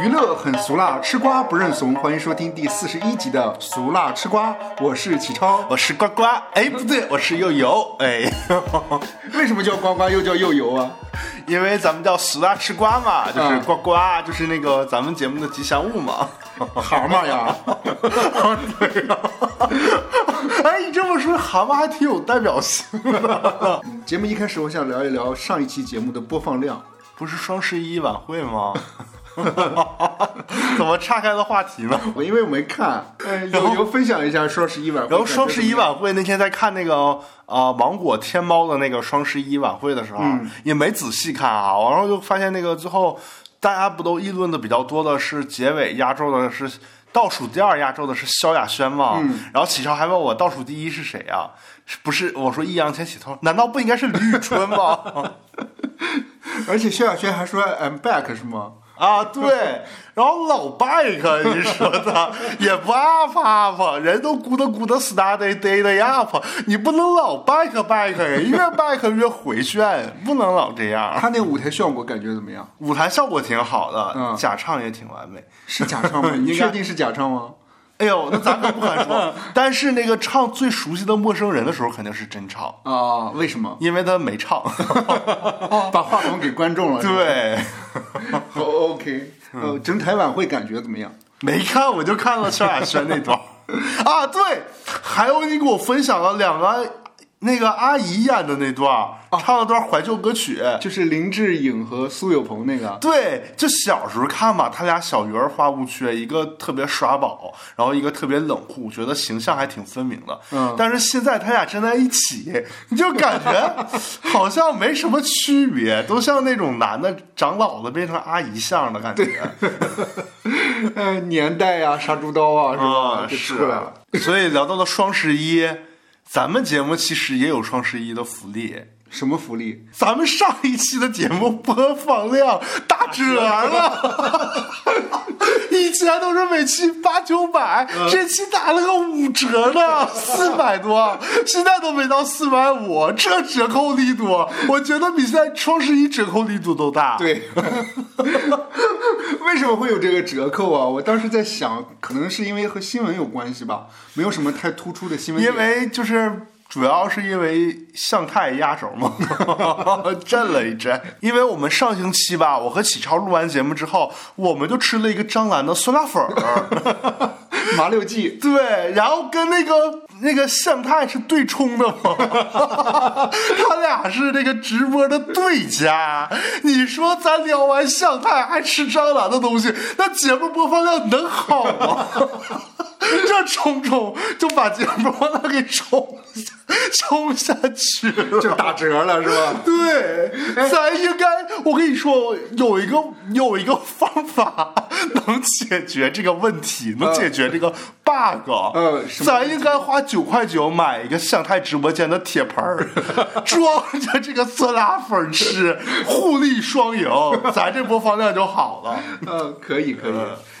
娱乐很俗辣，吃瓜不认怂。欢迎收听第四十一集的《俗辣吃瓜》，我是启超。我是呱呱，哎，不对，我是悠悠，哎，为什么叫呱呱又叫又油啊？因为咱们叫俗辣吃瓜嘛，就是嗯呱呱，就是那个咱们节目的吉祥物嘛。蛤蟆呀，对呀、哎，你这么说，蛤蟆还挺有代表性的。节目一开始我想聊一聊上一期节目的播放量。不是双十一晚会吗？怎么岔开了话题呢？我因为我没看，呃，有有分享一下双十一晚会。然后双十一晚会那天在看那个呃芒果天猫的那个双十一晚会的时候，嗯也没仔细看啊，然后就发现那个最后大家不都议论的比较多的是结尾压轴的是倒数第二压轴的是萧亚轩嘛？嗯然后启超还问我倒数第一是谁啊？不是我说易烊千玺，他说难道不应该是李宇春吗？而且萧亚轩还说 I'm back 是吗？啊，对，然后老 bike，你说他也不 up up，人都咕哒咕哒 study day day up，你不能老 back back，越 back 越回旋，不能老这样。他那舞台效果感觉怎么样？舞台效果挺好的，嗯假唱也挺完美。是假唱吗？你确定是假唱吗？哎呦，那咱可不敢说，但是那个唱最熟悉的陌生人的时候肯定是真唱，啊，为什么？因为他没唱。把话筒给观众了。对，哦，OK，呃，整台晚会感觉怎么样？没看，我就看了萧亚轩那段啊。对，还有你给我分享了两个那个阿姨演的那段儿，唱了段怀旧歌曲。就是林志颖和苏有朋那个，对，就小时候看吧，他俩小鱼儿花无缺，一个特别耍宝，然后一个特别冷酷，觉得形象还挺分明的。嗯但是现在他俩站在一起，你就感觉 好像没什么区别，都像那种男的长老了变成阿姨相的感觉。呃，年代呀、杀猪刀啊，是吧？啊，就是出来了。所以聊到了双十一，咱们节目其实也有双十一的福利。什么福利？咱们上一期的节目播放量打折了，以前都是每期八九百，这期打了个五折呢，四百多，现在都没到四百五，这折扣力度，我觉得比现在双十一折扣力度都大。对，为什么会有这个折扣啊？我当时在想，可能是因为和新闻有关系吧，没有什么太突出的新闻。因为就是主要是因为向太压轴嘛，震了一震。因为我们上星期吧，我和启超录完节目之后，我们就吃了一个张兰的酸辣粉儿，麻六记，对，然后跟那个那个向太是对冲的嘛，他俩是这个直播的对家。你说咱聊完向太还吃张兰的东西，那节目播放量能好吗？这冲冲就把节目播放量给冲下 冲下去了，就打折了是吧？对，咱应该，我跟你说，有一个有一个方法 能解决这个问题，能解决这个 bug。嗯咱应该花九块九买一个向太直播间的铁盆儿，装着这个酸辣粉吃，互利双赢，咱这播放量就好了。嗯，可以可以，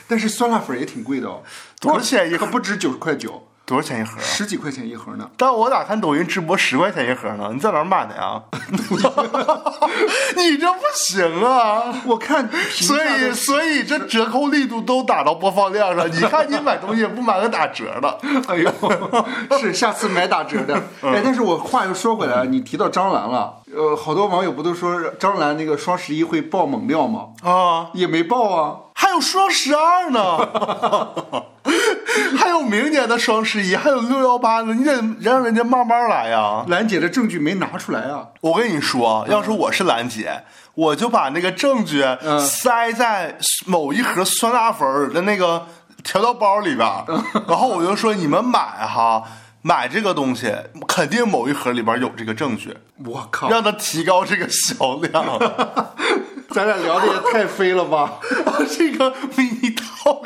但是酸辣粉也挺贵的哦，多少钱一个？不止九十块九，多少钱一盒啊？十几块钱一盒呢。但我咋看抖音直播十块钱一盒呢？你在哪儿买的呀？你这不行啊！我看所以，所以这折扣力度都打到播放量上。你看，你买东西也不买个打折的，哎呦，是下次买打折的。哎，但是我话又说回来，你提到张兰了，呃，好多网友不都说张兰那个双十一会爆猛料吗？啊，也没爆啊。还有双十二呢，还有明年的双十一，还有六幺八呢，你得让人家慢慢来呀。兰姐的证据没拿出来啊。我跟你说，要是我是兰姐，我就把那个证据嗯塞在某一盒酸辣粉的那个调料包里边，然后我就说你们买哈。买这个东西，肯定某一盒里边有这个证据，我靠，让他提高这个销量。咱俩聊的也太飞了吧，这个迷你 talk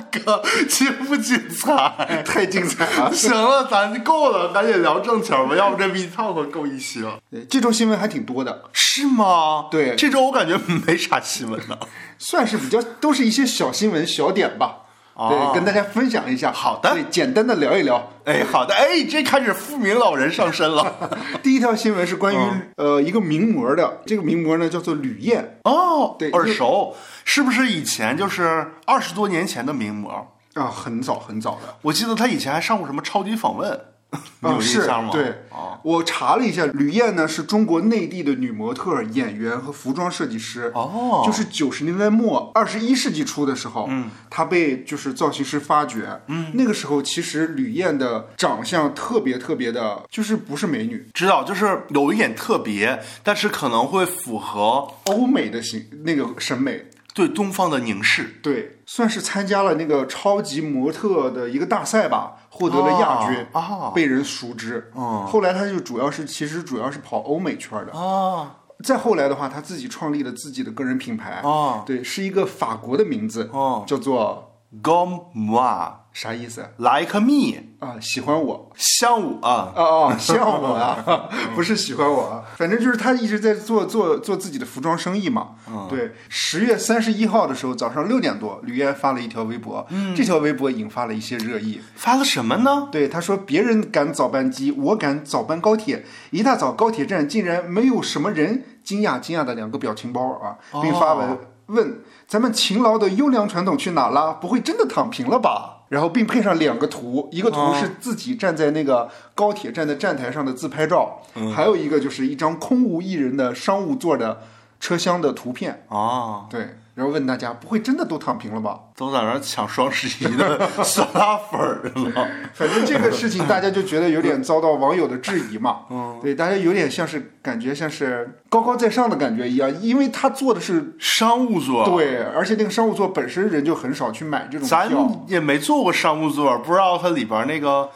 精不精彩？太精彩了。行了，咱够了，赶紧聊正题儿吧，要不这迷你 talk 够一期了。对这周新闻还挺多的，是吗？对这周我感觉没啥新闻呢。算是比较都是一些小新闻小点吧。哦对，跟大家分享一下。好的对，简单的聊一聊。哎，好的，哎，这开始富民老人上身了。第一条新闻是关于、嗯呃一个名模的，这个名模呢叫做吕燕哦，对耳熟，是不是以前就是二十多年前的名模？啊，很早很早的。我记得他以前还上过什么超级访问，你有啊，印是象吗？对，哦。我查了一下，吕燕呢是中国内地的女模特、演员和服装设计师。哦。就是九十年代末、二十一世纪初的时候，嗯，她被就是造型师发掘，嗯，那个时候其实吕燕的长相特别特别的，就是不是美女，知道，就是有一点特别，但是可能会符合欧美的形那个审美，对东方的凝视。对，算是参加了那个超级模特的一个大赛吧，获得了亚军，啊被人熟知。哦后来他就主要是其实主要是跑欧美圈的。啊再后来的话，他自己创立了自己的个人品牌，啊对，是一个法国的名字，哦叫做 moi, 啥意思 like me，啊？喜欢我像我啊。哦哦，像我啊，不是喜欢我啊，反正就是他一直在做做做自己的服装生意嘛。对，十月三十一号的时候早上六点多，吕燕发了一条微博，这条微博引发了一些热议。发了什么呢？对，他说别人赶早班机，我赶早班高铁。一大早高铁站竟然没有什么人，惊讶惊讶的两个表情包啊，并发文、问咱们勤劳的优良传统去哪了？不会真的躺平了吧？然后并配上两个图，一个图是自己站在那个高铁站的站台上的自拍照，还有一个就是一张空无一人的商务座的车厢的图片。哦，对，然后问大家，不会真的都躺平了吧？都在那儿抢双十一的 酸辣粉儿了。反正这个事情大家就觉得有点遭到网友的质疑嘛，嗯，对，大家有点像是感觉像是高高在上的感觉一样，因为他做的是商务座，，对，而且那个商务座本身人就很少去买这种咱票，也没坐过商务座，不知道它里边那个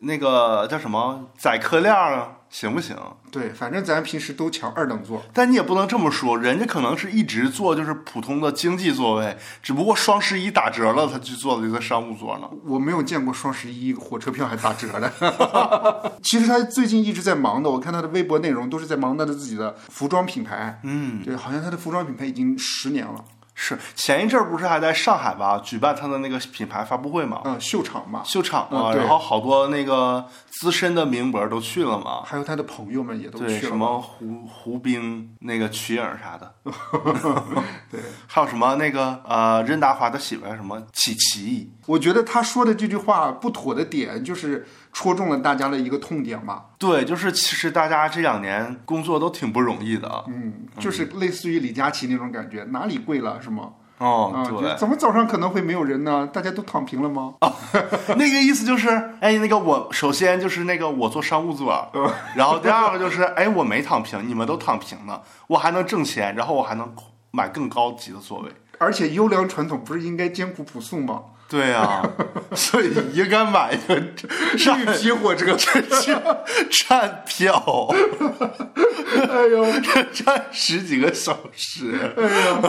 那个叫什么载客量啊，行不行？对，反正咱平时都抢二等座，但你也不能这么说，人家可能是一直坐就是普通的经济座位，只不过双十一打折了，他去坐了一个商务座呢。我没有见过双十一火车票还打折的。其实他最近一直在忙的，我看他的微博内容都是在忙他的自己的服装品牌，嗯，对，好像他的服装品牌已经十年了，是前一阵儿不是还在上海吧举办他的那个品牌发布会嘛，嗯，秀场嘛，秀场嘛，嗯然后好多那个资深的名模都去了嘛。还有他的朋友们也都去了什。么胡胡兵那个瞿颖啥的 对，还有什么那个呃任达华的媳妇儿什么琪琪，我觉得他说的这句话不妥的点，就是戳中了大家的一个痛点嘛。对，就是其实大家这两年工作都挺不容易的。嗯，就是类似于李佳琦那种感觉，哪里贵了是吗？哦，啊，对就，怎么早上可能会没有人呢？大家都躺平了吗？那个意思就是，哎，那个我首先就是那个我坐商务座，然后第二个就是，哎，我没躺平，你们都躺平了，我还能挣钱，然后我还能买更高级的座位。而且优良传统不是应该艰苦朴素吗？对啊，所以应该买一个绿皮火车，站票，哎呦，站十几个小时。哎呀，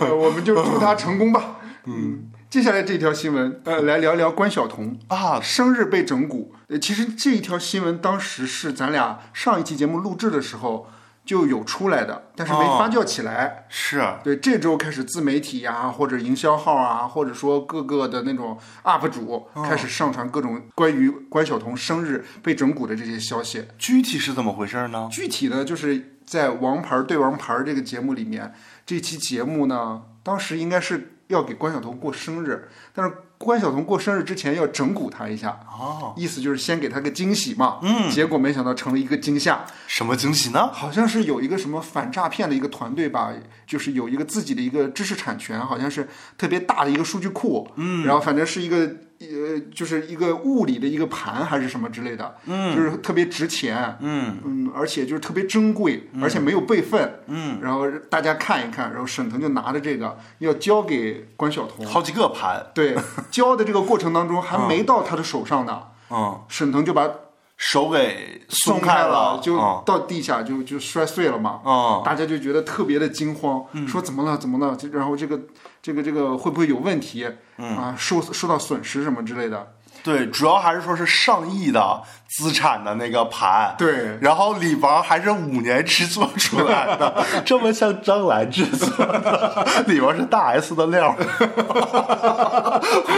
呃我们就祝他成功吧。嗯，接下来这条新闻，呃，来聊聊关晓彤。啊。生日被整蛊。呃，其实这一条新闻当时是咱俩上一期节目录制的时候就有出来的，但是没哦发酵起来。是，对，这周开始自媒体呀、或者营销号啊，或者说各个的那种 UP 主开始上传各种关于关晓彤生日被整蛊的这些消息。具体是怎么回事呢？具体呢，就是在《王牌对王牌》这个节目里面，这期节目呢，当时应该是要给关晓彤过生日，但是关晓彤过生日之前要整蛊她一下，哦，意思就是先给她个惊喜嘛。嗯，结果没想到成了一个惊吓，什么惊喜呢？好像是有一个什么反诈骗的一个团队吧，就是有一个自己的一个知识产权，好像是特别大的一个数据库，嗯，然后反正是一个呃，就是一个物理的一个盘还是什么之类的，嗯，就是特别值钱，嗯。嗯，而且就是特别珍贵，而且没有备份，嗯，然后大家看一看，然后沈腾就拿着这个要交给关晓彤，好几个盘，对，交的这个过程当中还没到他的手上呢，嗯，沈腾就把手给松开了，就嗯到地下就就摔碎了嘛。嗯大家就觉得特别的惊慌，说怎么了怎么了？然后这个这个这个会不会有问题？啊，受受到损失什么之类的。对，主要还是说是上亿的资产的那个盘，对。然后李王还是五年制作出来的，这么像张兰制作的，里边是大 S 的料，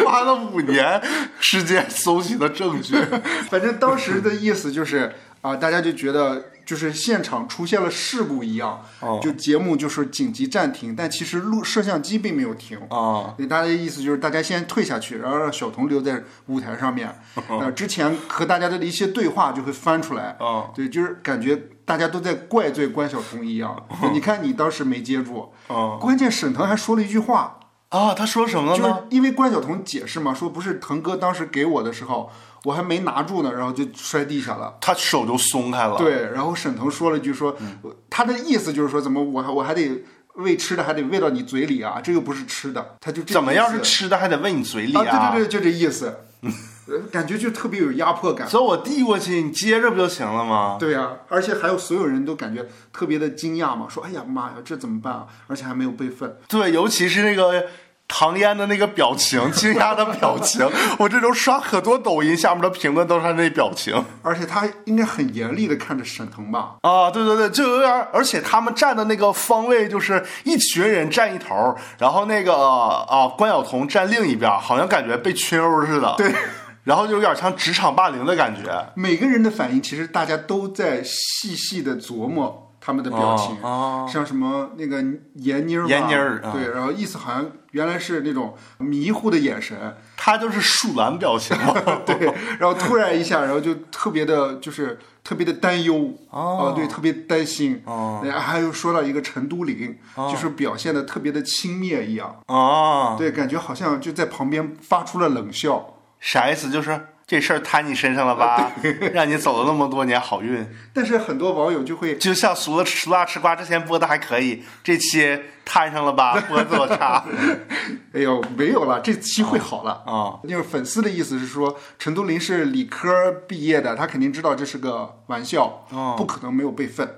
花了五年时间搜集的证据。反正当时的意思就是啊、大家就觉得就是现场出现了事故一样，哦就节目就是紧急暂停，但其实录摄像机并没有停。啊，对，大家的意思就是大家先退下去，然后让小童留在舞台上面。哦呃，之前和大家的一些对话就会翻出来。啊对，就是感觉大家都在怪罪关晓彤一样。对你看你当时没接住，啊关键沈腾还说了一句话，啊！他说什么就是了呢？因为关晓彤解释嘛，说不是腾哥当时给我的时候，我还没拿住呢，然后就摔地下了。他手就松开了。，对，然后沈腾说了一句说，他的意思就是说，怎么我还我还得喂吃的还得喂到你嘴里啊，这又不是吃的，他就这怎么样是吃的还得喂你嘴里啊？对对对，就这意思，呃感觉就特别有压迫感。所以我递过去，你接着不就行了吗？对呀、而且还有所有人都感觉特别的惊讶嘛，说哎呀妈呀，这怎么办啊？而且还没有备份。对，尤其是那个唐嫣的那个表情，惊讶的表情，我这周刷可多抖音下面的评论都是他那表情而且他应该很严厉的看着沈腾吧？啊！对对对，就有点，而且他们站的那个方位就是一群人站一头，然后那个啊关晓彤站另一边，好像感觉被群殴似的。对。然后就有点像职场霸凌的感觉。每个人的反应，其实大家都在细细的琢磨他们的表情，哦像什么那个闫妮儿，闫妮儿啊。对，然后意思好像原来是那种迷糊的眼神，他就是树懒表情嘛。对，然后突然一下，然后就特别的，就是特别的担忧，哦、对，特别担心，哦，对还有说到一个陈都灵，就是表现的特别的轻蔑一样，哦，对，感觉好像就在旁边发出了冷笑。啥意思？就是这事儿摊你身上了吧？让你走了那么多年好运。但是很多网友就会就像俗了吃辣吃瓜之前播的还可以，这期摊上了吧？播这么差 哎呦，没有了，这期会好了。啊、就是粉丝的意思是说，陈都灵是理科毕业的，他肯定知道这是个玩笑，哦不可能没有备份。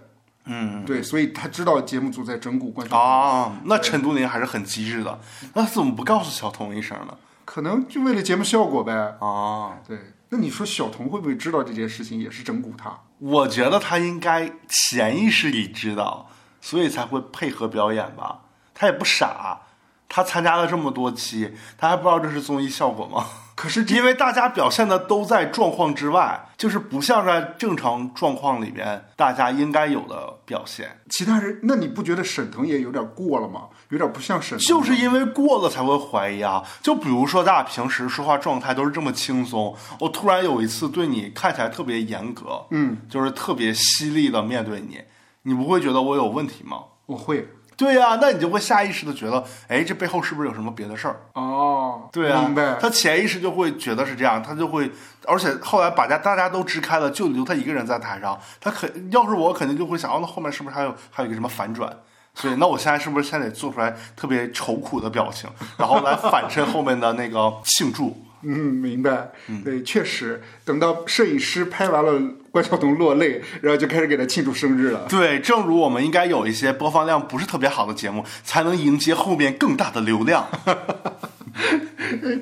嗯对，所以他知道节目组在整蛊关晓彤，啊，那陈都灵还是很机智的，那怎么不告诉小童一声呢？可能就为了节目效果呗。啊，对，那你说小童会不会知道这件事情也是整蛊他？我觉得他应该潜意识里知道，所以才会配合表演吧。他也不傻，他参加了这么多期，他还不知道这是综艺效果吗？可是因为大家表现的都在状况之外，就是不像在正常状况里边大家应该有的表现。其他人，那你不觉得沈腾也有点过了吗？有点不像沈腾，就是因为过了才会怀疑啊！就比如说大家平时说话状态都是这么轻松，我突然有一次对你看起来特别严格，嗯，就是特别犀利的面对你，你不会觉得我有问题吗？我会对呀、那你就会下意识的觉得，哎，这背后是不是有什么别的事儿？哦，对啊，明白。他潜意识就会觉得是这样，他就会，而且后来把家大家都支开了，就留他一个人在台上，他肯要是我肯定就会想，哦，那后面是不是还有 还有一个什么反转？所以，那我现在是不是现在得做出来特别愁苦的表情，然后来反衬后面的那个庆祝？嗯，明白。对，确实，等到摄影师拍完了关晓彤落泪，然后就开始给她庆祝生日了。对，正如我们应该有一些播放量不是特别好的节目，才能迎接后面更大的流量。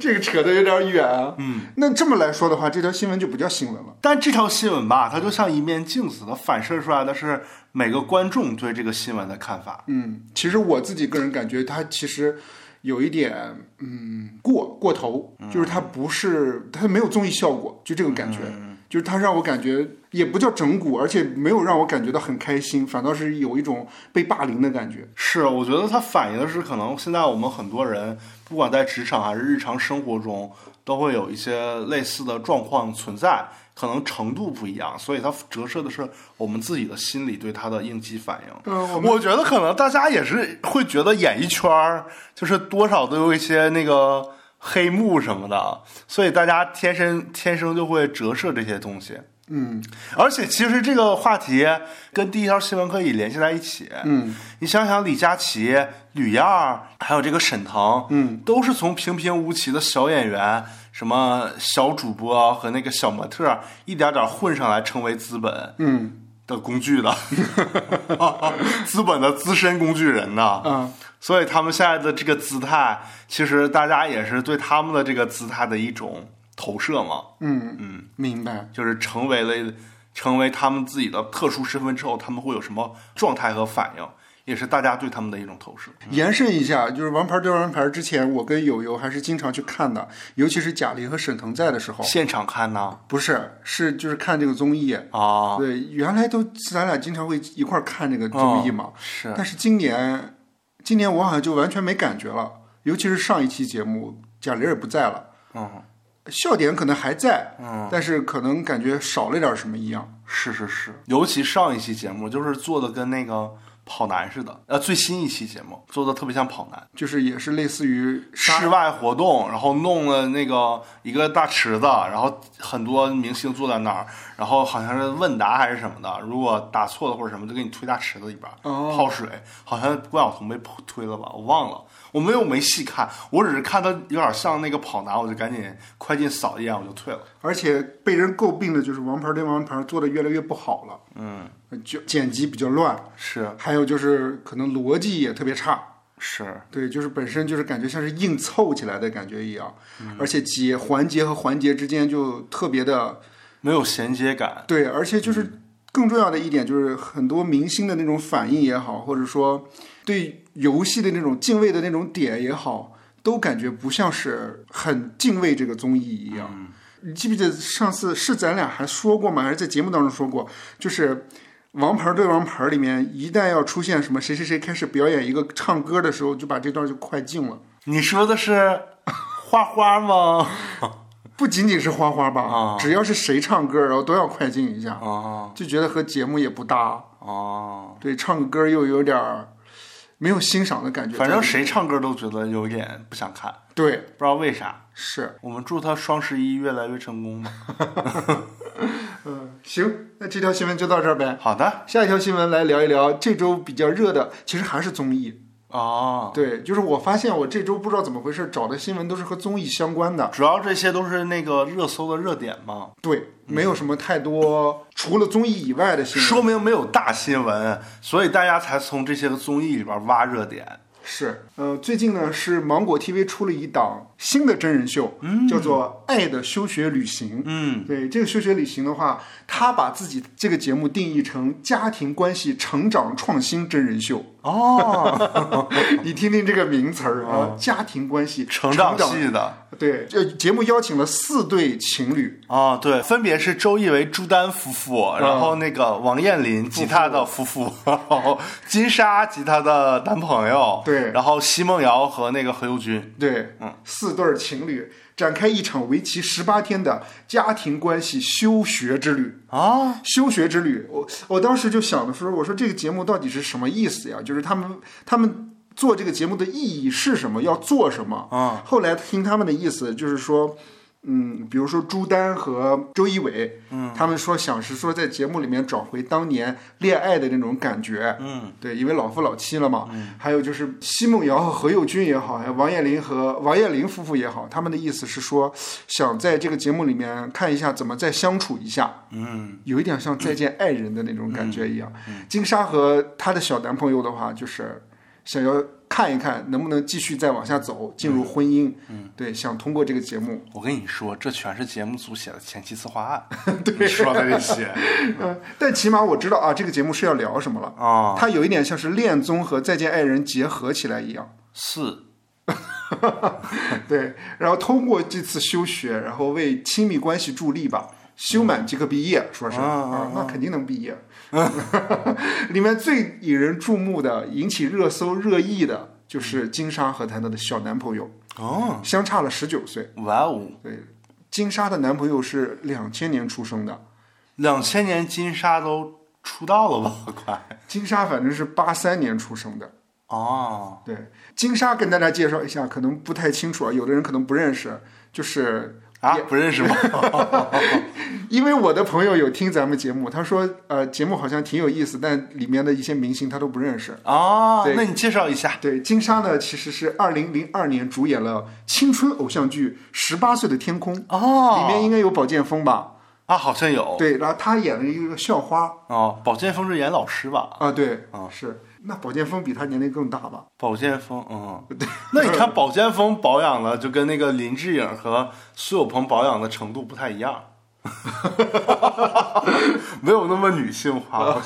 这个扯得有点远啊。嗯，那这么来说的话，这条新闻就不叫新闻了。但这条新闻吧，它就像一面镜子，它反射出来的是每个观众对这个新闻的看法。嗯，其实我自己个人感觉，它其实有一点嗯过过头，就是它不是它没有综艺效果，就这种感觉。就是它让我感觉也不叫整蛊，而且没有让我感觉到很开心，反倒是有一种被霸凌的感觉。是，我觉得它反映的是，可能现在我们很多人，不管在职场还是日常生活中，都会有一些类似的状况存在，可能程度不一样，所以它折射的是我们自己的心理对它的应激反应。嗯，我我觉得可能大家也是会觉得演艺圈儿就是多少都有一些那个黑幕什么的，所以大家天生天生就会折射这些东西。嗯而且其实这个话题跟第一条新闻可以联系在一起。嗯你想想，李佳琦、吕燕儿，还有这个沈腾，嗯，都是从平平无奇的小演员、什么小主播和那个小模特，一点点混上来，成为资本嗯的工具的，资本的资深工具人呢。啊所以他们现在的这个姿态，其实大家也是对他们的这个姿态的一种投射嘛，嗯嗯，明白。就是成为了成为他们自己的特殊身份之后，他们会有什么状态和反应，也是大家对他们的一种投射。延伸一下，就是《王牌对王牌》之前，我跟友友还是经常去看的，尤其是贾玲和沈腾在的时候。现场看呢？不是，是就是看这个综艺。啊，对，原来都咱俩经常会一块儿看这个综艺嘛。是但是今年，今年我好像就完全没感觉了，尤其是上一期节目，贾玲也不在了，嗯笑点可能还在，嗯，但是可能感觉少了点什么一样。是是是，尤其上一期节目就是做的跟那个跑男似的，呃，最新一期节目做的特别像跑男。就是也是类似于室外活动，然后弄了那个一个大池子，然后很多明星坐在那儿，然后好像是问答还是什么的，如果答错了或者什么，就给你推大池子里边儿、哦。泡水，好像关晓彤被推了吧，我忘了，我没有没细看，我只是看他有点像那个跑男，我就赶紧快进扫一眼，我就退了。而且被人诟病的就是《王牌对王牌》做的越来越不好了，嗯，就剪辑比较乱，是还有就是可能逻辑也特别差。是，对，就是本身就是感觉像是硬凑起来的感觉一样，嗯而且节环节和环节之间就特别的没有衔接感。对，而且就是更重要的一点就是很多明星的那种反应也好，或者说对游戏的那种敬畏的那种点也好，都感觉不像是很敬畏这个综艺一样。你记不记得上次是咱俩还说过吗？还是在节目当中说过？就是《王牌对王牌》里面，一旦要出现什么谁谁谁开始表演一个唱歌的时候，就把这段就快进了。你说的是花花吗？不仅仅是花花吧，啊只要是谁唱歌，然后都要快进一下，啊就觉得和节目也不搭。啊，对，唱个歌又有点儿没有欣赏的感觉。反正谁唱歌都觉得有点不想看，对不知道为啥。是，我们祝他双十一越来越成功吧。嗯，行，那这条新闻就到这儿呗。好的，下一条新闻来聊一聊这周比较热的，其实还是综艺。哦，对，就是我发现我这周不知道怎么回事，找的新闻都是和综艺相关的。主要这些都是那个热搜的热点嘛，对，没有什么太多除了综艺以外的新闻。说明没有大新闻，所以大家才从这些个综艺里边挖热点。是，呃，最近呢是芒果 TV 出了一档新的真人秀，叫做《爱的休学旅行》。嗯，对这个休学旅行的话，他把自己这个节目定义成家庭关系成长创新真人秀。哦，你听听这个名词儿啊，家庭关系成长系的。对，这节目邀请了四对情侣，哦，对，分别是周一围、朱丹夫妇，然后那个王彦霖吉他的夫妇，然后金莎吉他的男朋友，对。然后奚梦瑶和那个何猷君，对，嗯，四对儿情侣展开一场为期十八天的家庭关系休学之旅。啊，休学之旅，我我当时就想的说，我说这个节目到底是什么意思呀？就是他们他们做这个节目的意义是什么？要做什么？啊，后来听他们的意思就是说，嗯，比如说朱丹和周一围，嗯，他们说想是说在节目里面找回当年恋爱的那种感觉，嗯，对，因为老夫老妻了嘛，嗯，还有就是奚梦瑶和何猷君也好，还有王彦霖和王彦霖夫妇也好，他们的意思是说想在这个节目里面看一下怎么再相处一下，嗯，有一点像再见爱人的那种感觉一样。金莎和她的小男朋友的话，就是想要看一看能不能继续再往下走，进入婚姻。嗯，对，想通过这个节目，我跟你说，这全是节目组写的前期策划案，你说的这些嗯，但起码我知道啊，这个节目是要聊什么了。啊，它有一点像是恋综和再见爱人结合起来一样。是 对，然后通过这次休学，然后为亲密关系助力吧。修满即可毕业，说是啊啊，那肯定能毕业。里面最引人注目的、引起热搜热议的，就是金莎和她的小男朋友，哦，相差了十九岁。哇哦，对，金莎的男朋友是两千年出生的，两千年金莎都出道了吧？快金莎反正是八三年出生的。哦，对，金莎跟大家介绍一下，可能不太清楚啊，有的人可能不认识，就是啊，不认识吗？因为我的朋友有听咱们节目，他说呃节目好像挺有意思，但里面的一些明星他都不认识。哦，对那你介绍一下对，金莎呢其实是二零零二年主演了青春偶像剧《十八岁的天空》，哦，里面应该有宝剑锋吧？啊，好像有对，然后他演了一个校花哦，宝剑锋是演老师吧？啊，对，啊是那保剑锋比他年龄更大吧？保剑锋，嗯，那你看保剑锋保养的就跟那个林志颖和苏有朋保养的程度不太一样，没有那么女性化。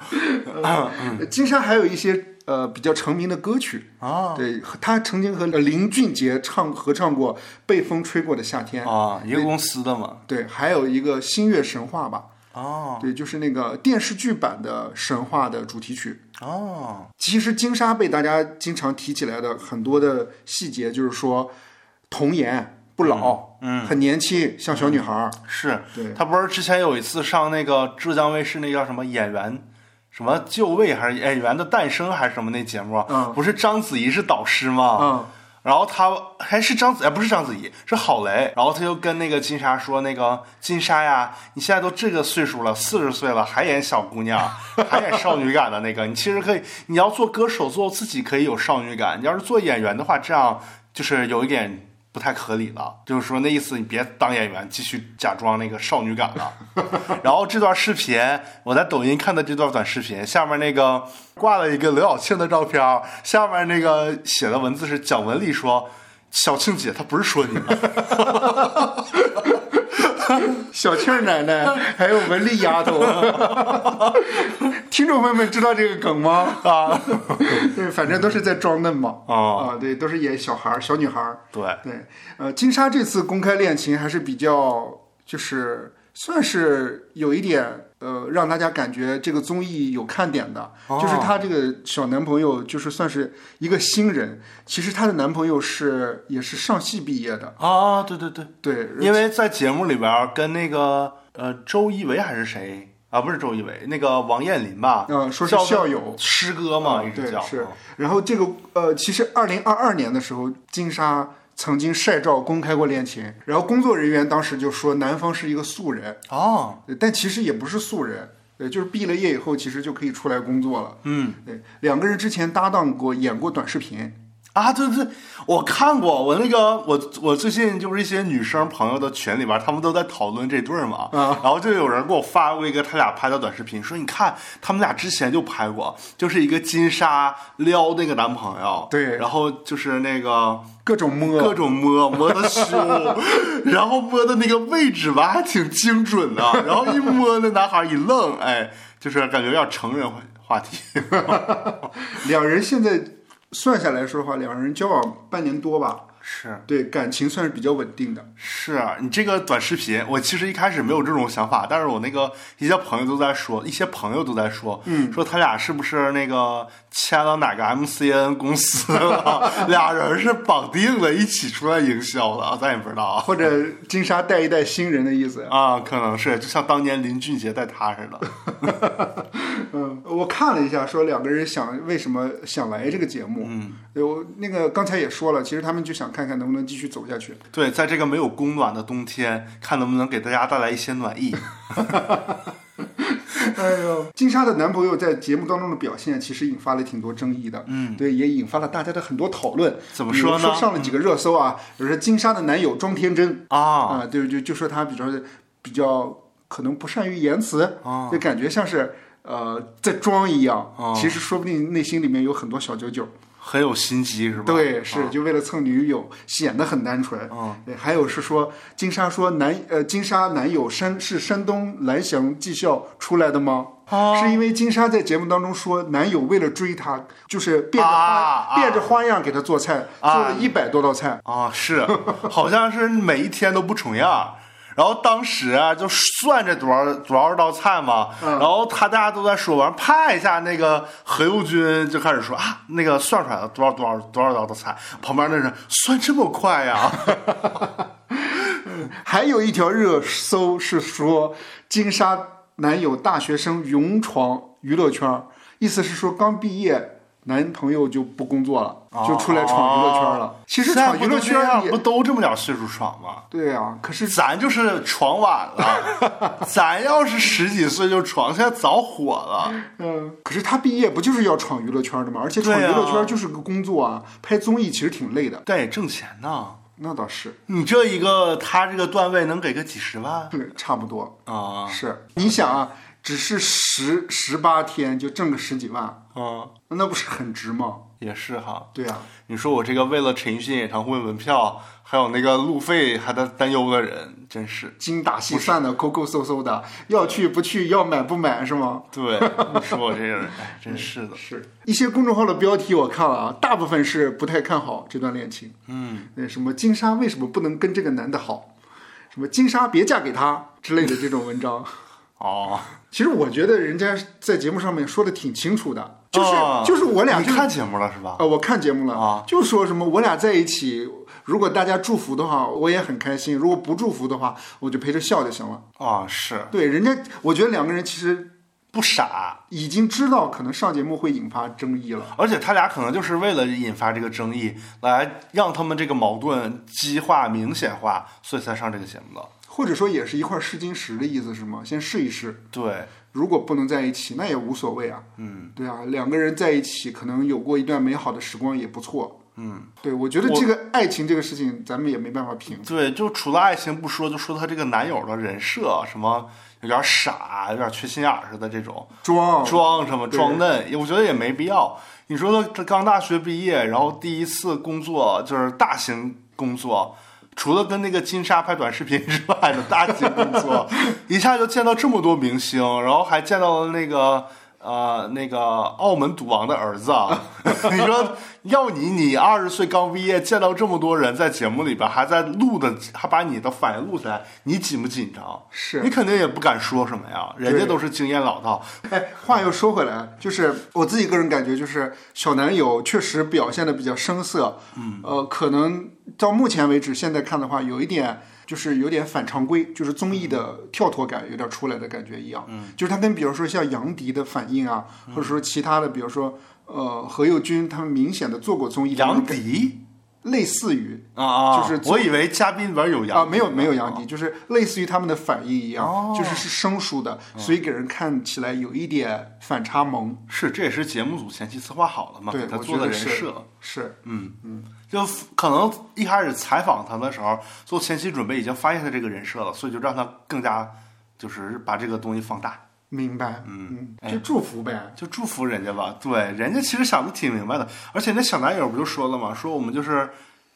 金山还有一些呃比较成名的歌曲啊对，他曾经和林俊杰唱合唱过《被风吹过的夏天》啊，一个公司的嘛。对，还有一个《星月神话》吧，哦对，就是那个电视剧版的神话的主题曲。哦，其实金莎被大家经常提起来的很多的细节，就是说童颜不老，嗯，很年轻，像小女孩儿。是对他不是之前有一次上那个浙江卫视那叫什么演员。什么就位还是演员的诞生还是什么那节目？嗯不是章子怡是导师吗？嗯，然后他还是章子，哎，不是章子怡，是郝蕾。然后他就跟那个金莎说：“那个金莎呀，你现在都这个岁数了，四十岁了，还演小姑娘，还演少女感的那个，你其实可以，你要做歌手，做自己可以有少女感。你要是做演员的话，这样就是有一点不太合理了。就是说那意思，你别当演员，继续假装那个少女感了。然后这段视频，我在抖音看的这段短视频，下面那个挂了一个刘晓庆的照片，下面那个写的文字是蒋雯丽说：“小庆姐，她不是说你吗 小庆奶奶，还有文丽丫头，听众朋友们知道这个梗吗？啊，对，反正都是在装嫩嘛。啊啊，对，都是演小孩儿、小女孩儿。？”对，对，呃，金莎这次公开恋情还是比较，就是算是有一点，呃，让大家感觉这个综艺有看点的，就是她这个小男朋友，就是算是一个新人。其实她的男朋友是也是上戏毕业的，啊，对对对，对，因为在节目里边跟那个呃周一围还是谁啊？不是周一围，那个王彦霖吧？嗯说是校友师哥嘛，一直叫对是嗯。然后这个呃，其实二零二二年的时候，金莎曾经晒照公开过恋情，然后工作人员当时就说男方是一个素人，哦，但其实也不是素人，呃，就是毕了业以后，其实就可以出来工作了。嗯对，两个人之前搭档过，演过短视频。啊，对对，我看过，我那个我我最近就是一些女生朋友的群里边，他们都在讨论这对儿嘛，嗯然后就有人给我发过一个他俩拍的短视频，说你看他们俩之前就拍过，就是一个金莎撩那个男朋友，对然后就是那个各种摸，各种摸摸的胸，然后摸的那个位置吧还挺精准的，然后一摸那男孩一愣，哎，就是感觉有点成人话话题。两人现在算下来说的话，两人交往半年多吧，是对，感情算是比较稳定的。是啊你这个短视频，我其实一开始没有这种想法，但是我那个一些朋友都在说，一些朋友都在说，嗯，说他俩是不是那个签了哪个 MCN 公司了，俩人是绑定了，一起出来营销的，咱也不知道啊。或者金莎带一带新人的意思。啊，可能是就像当年林俊杰带他似的。嗯，我看了一下，说两个人想为什么想来这个节目。嗯，对我那个刚才也说了，其实他们就想看看能不能继续走下去。对，在这个没有供暖的冬天，看能不能给大家带来一些暖意。哎呦，金莎的男朋友在节目当中的表现，其实引发了挺多争议的。嗯，对，也引发了大家的很多讨论。怎么说呢说上了几个热搜啊，比如说金莎的男友装天真啊，啊，对，就就说他比较比较可能不善于言辞，啊就感觉像是呃在装一样，啊其实说不定内心里面有很多小九九。很有心机是吧？对，是就为了蹭女友，显得很单纯。嗯，还有是说金莎说男呃金莎男友山是山东蓝翔技校出来的吗？啊是因为金莎在节目当中说，男友为了追她，就是变着花、变着花样给她做菜，啊做了一百多道菜。啊，是，好像是每一天都不重样。然后当时啊，就算这多少多少道菜嘛，嗯然后他大家都在说完，啪一下，那个何猷君就开始说啊，那个算出来了多少多少多少道的菜，旁边那人算这么快呀？还有一条热搜是说金沙男友大学生勇闯娱乐圈，意思是说刚毕业。男朋友就不工作了，就出来闯娱乐圈了。其实在闯娱乐圈也不都这么点岁数闯吗？对啊，可是咱就是闯晚了，咱要是十几岁就闯，现在早火了。嗯，可是他毕业不就是要闯娱乐圈的吗？而且闯娱乐圈就是个工作啊，拍综艺其实挺累的。但也挣钱呢。那倒是，你这一个他这个段位能给个几十万对，差不多啊？是。你想啊，只是十十八天就挣个十几万，嗯，那不是很值吗？也是哈。对啊，你说我这个为了陈奕迅演唱会门票还有那个路费还在担忧的人，真是精打细算的，抠抠搜搜的，要去不去，要买不买，是吗？对。你说我这个人，哎，真是的。是一些公众号的标题我看了啊，大部分是不太看好这段恋情。嗯，那什么金莎为什么不能跟这个男的好？什么金莎别嫁给他之类的这种文章。哦，其实我觉得人家在节目上面说的挺清楚的，就是、哦就是我俩就你看节目了是吧？呃，我看节目了啊，就说什么我俩在一起，如果大家祝福的话，我也很开心；如果不祝福的话，我就陪着笑就行了。啊，是对，人家我觉得两个人其实不傻，已经知道可能上节目会引发争议了。而且他俩可能就是为了引发这个争议，来让他们这个矛盾激化、明显化，所以才上这个节目的。或者说也是一块试金石的意思是吗？先试一试，对，如果不能在一起，那也无所谓啊。嗯，对啊，两个人在一起，可能有过一段美好的时光也不错。嗯，对，我觉得这个爱情这个事情，咱们也没办法评。对，就除了爱情不说，就说他这个男友的人设，什么有点傻，有点缺心眼儿似的这种，装装什么装嫩，我觉得也没必要。你说他这刚大学毕业，然后第一次工作就是大型工作，除了跟那个金莎拍短视频之外的大型工作，一下就见到这么多明星，然后还见到了那个。呃，那个澳门赌王的儿子啊，你说要你，你二十岁刚毕业，见到这么多人在节目里边，还在录的，还把你的反应录下来，你紧不紧张？是你肯定也不敢说什么呀，人家都是经验老道。哎，话又说回来，就是我自己个人感觉，就是小男友确实表现的比较生涩，嗯，呃，可能到目前为止，现在看的话，有一点就是有点反常规，就是综艺的跳脱感有点出来的感觉一样，嗯，就是他跟比如说像杨迪的反应啊，或者说其他的，比如说呃何猷君他们明显的做过综艺，杨迪？类似于。啊啊，就是我以为嘉宾里边有杨啊，迪没有没有杨迪，就是类似于他们的反应一样，就是是生疏的，所以给人看起来有一点反差萌。是，这也是节目组前期策划好了嘛，对给他做的人设。是，嗯。嗯，就可能一开始采访他的时候做前期准备，已经发现他这个人设了，所以就让他更加就是把这个东西放大，明白，嗯嗯，就祝福呗。就祝福人家吧。对，人家其实想的挺明白的，而且那小男友不就说了嘛，说我们就是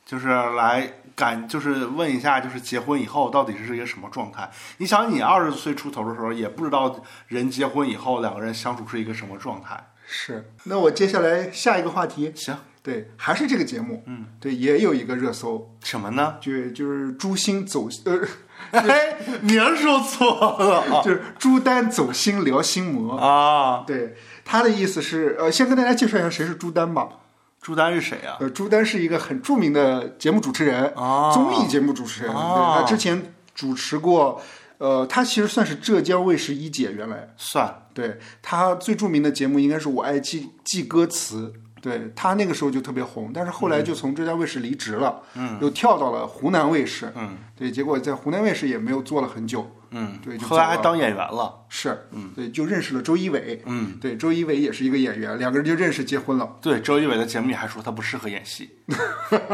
就是来感，就是问一下，就是结婚以后到底是一个什么状态？你想，你二十岁出头的时候，也不知道人结婚以后两个人相处是一个什么状态。是，那我接下来下一个话题，行，对，还是这个节目，嗯，对，也有一个热搜，什么呢？就就是朱星走，呃，哎，名儿说错了 就是朱丹走心聊心魔。啊！对，他的意思是，呃，先跟大家介绍一下谁是朱丹吧。朱丹是谁啊？呃，朱丹是一个很著名的节目主持人，哦综艺节目主持人。哦对，他之前主持过，呃，他其实算是浙江卫视一姐，原来。算对他最著名的节目应该是《我爱记记歌词》，对他那个时候就特别红，但是后来就从浙江卫视离职了，嗯，又跳到了湖南卫视，嗯，对，结果在湖南卫视也没有做了很久，嗯，对就后来还当演员了。是，嗯，对，就认识了周一围，嗯，对，周一围也是一个演员，两个人就认识结婚了。对，周一围的节目里还说他不适合演戏，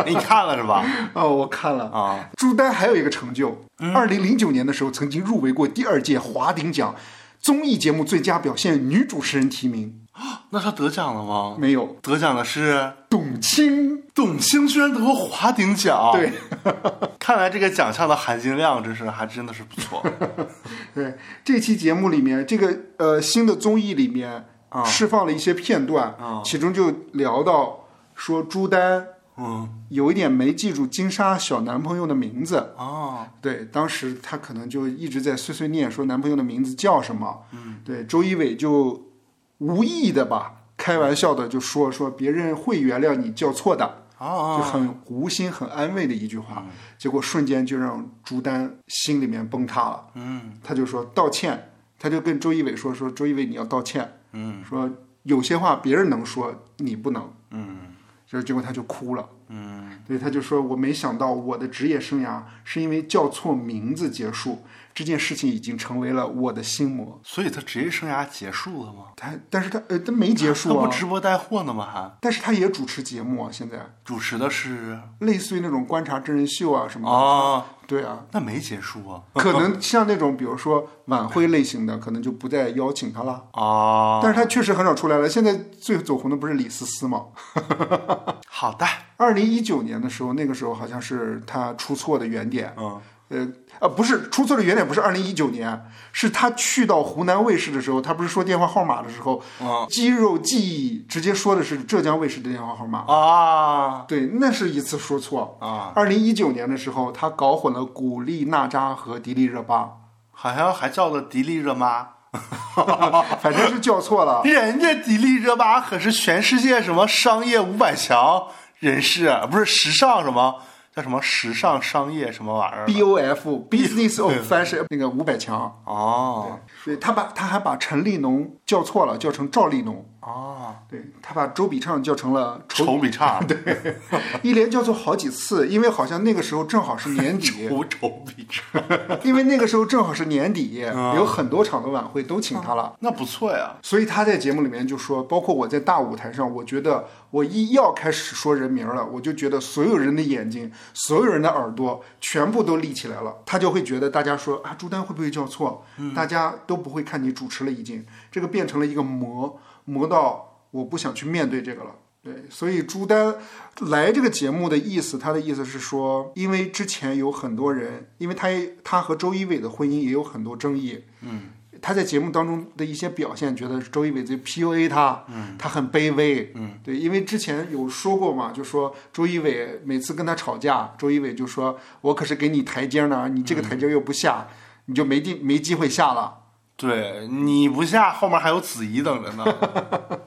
你看了是吧？哦，我看了，啊，朱丹还有一个成就，二零零九年的时候曾经入围过第二届华鼎奖综艺节目最佳表现女主持人提名，那他得奖了吗？没有，得奖的是董卿。董卿，居然得过华鼎奖。对，看来这个奖项的含金量真是还真的是不错。对，这期节目里面，这个呃新的综艺里面啊释放了一些片段，啊其中就聊到说朱丹嗯。有一点没记住金莎小男朋友的名字，啊，对，当时她可能就一直在碎碎念说男朋友的名字叫什么，嗯，对，周一伟就无意的吧，开玩笑的就说说别人会原谅你叫错的，就啊，很无心、很安慰的一句话，结果瞬间就让朱丹心里面崩塌了。嗯。他就说道歉，他就跟周一伟说说周一伟你要道歉，嗯。说有些话别人能说你不能，嗯。就结果他就哭了。嗯，对，他就说我没想到我的职业生涯是因为叫错名字结束，这件事情已经成为了我的心魔。所以他职业生涯结束了吗？他，但是他呃，他没结束啊他不，直播带货呢吗？还但是他也主持节目啊，现在主持的是类似于那种观察真人秀啊什么的。啊，对啊，那没结束啊可能像那种比如说晚会类型的，可能就不再邀请他了。啊，但是他确实很少出来了。现在最走红的不是李思思吗？好的，二零一九年的时候，那个时候好像是他出错的原点。嗯呃啊，不是出错的原点，不是二零一九年，是他去到湖南卫视的时候，他不是说电话号码的时候，嗯肌肉记忆直接说的是浙江卫视的电话号码。啊对，那是一次说错。啊，二零一九年的时候，他搞混了古力娜扎和迪丽热巴，好像还叫了迪丽热巴。反正是叫错了。人家迪丽热巴可是全世界什么商业五百强人士，不是时尚什么叫什么时尚商业什么玩意儿 B O F Business of Fashion 那个五百强，哦。对他把他还把陈立农叫错了，叫成赵立农。哦，对他把周笔畅叫成了丑，笔畅，对，一连叫错好几次，因为好像那个时候正好是年底，丑丑笔畅，因为那个时候正好是年底，有很多场的晚会都请他了。那不错呀。所以他在节目里面就说，包括我在大舞台上，我觉得我一要开始说人名了，我就觉得所有人的眼睛、所有人的耳朵全部都立起来了，他就会觉得大家说啊，朱丹会不会叫错？大家都不会看你主持了，已经这个变成了一个魔，魔到我不想去面对这个了。对，所以朱丹来这个节目的意思，他的意思是说，因为之前有很多人，因为他他和周一伟的婚姻也有很多争议，嗯。他在节目当中的一些表现，觉得周一伟在 PUA 他，他很卑微，嗯，对，因为之前有说过嘛，就说周一伟每次跟他吵架，周一伟就说：“我可是给你台阶呢，你这个台阶又不下，你就没地没机会下了。对，你不下，后面还有子怡等着呢。”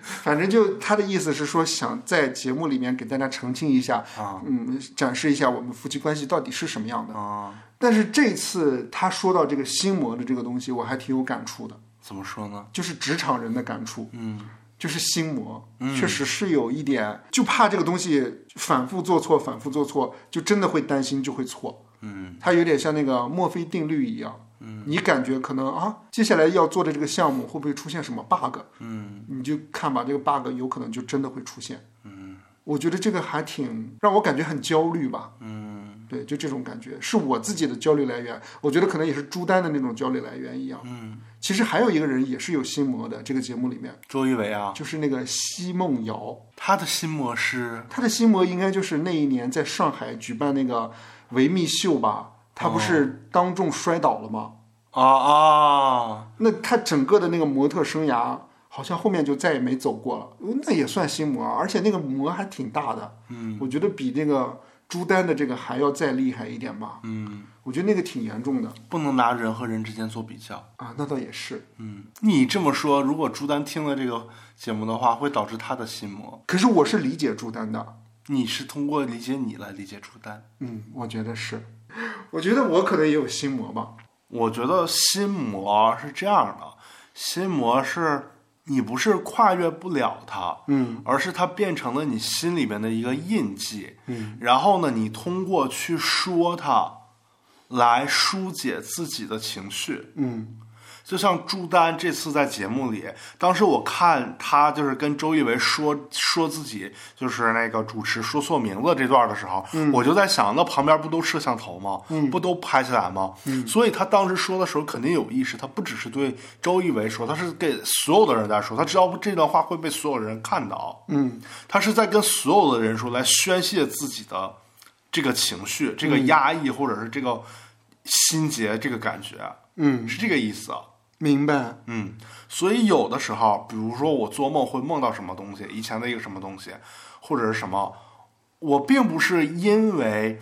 反正就他的意思是说，想在节目里面给大家澄清一下，啊嗯，展示一下我们夫妻关系到底是什么样的。啊，但是这次他说到这个心魔的这个东西，我还挺有感触的。怎么说呢？就是职场人的感触，嗯，就是心魔，确实是有一点，就怕这个东西反复做错，反复做错，就真的会担心就会错，嗯，它有点像那个墨菲定律一样，嗯，你感觉可能啊，接下来要做的这个项目会不会出现什么 bug，嗯，你就看吧，这个 bug 有可能就真的会出现，嗯，我觉得这个还挺让我感觉很焦虑吧，嗯。对，就这种感觉是我自己的焦虑来源，我觉得可能也是朱丹的那种焦虑来源一样。嗯，其实还有一个人也是有心魔的，这个节目里面。周一围啊，就是那个奚梦瑶，他的心魔是？他的心魔应该就是那一年在上海举办那个维密秀吧，他不是当众摔倒了吗？啊啊，那他整个的那个模特生涯，好像后面就再也没走过了，那也算心魔啊，而且那个魔还挺大的，嗯，我觉得比那个朱丹的这个还要再厉害一点吧，嗯，我觉得那个挺严重的。不能拿人和人之间做比较。啊，那倒也是，嗯，你这么说，如果朱丹听了这个节目的话，会导致他的心魔。可是我是理解朱丹的，你是通过理解你来理解朱丹。嗯，我觉得是，我觉得我可能也有心魔吧，我觉得心魔是这样的，心魔是你不是跨越不了它，嗯，而是它变成了你心里边的一个印记，嗯，然后呢，你通过去说它，来疏解自己的情绪，嗯就像朱丹这次在节目里，当时我看他就是跟周一围说说自己就是那个主持说错名字这段的时候，我就在想，那旁边不都摄像头吗？不都拍起来吗？所以他当时说的时候肯定有意识，他不只是对周一围说，他是给所有的人在说，他知道这段话会被所有人看到，嗯他是在跟所有的人说，来宣泄自己的这个情绪、这个压抑或者是这个心结、这个感觉，嗯，是这个意思啊。明白，嗯，所以有的时候，比如说我做梦会梦到什么东西，以前的一个什么东西，或者是什么，我并不是因为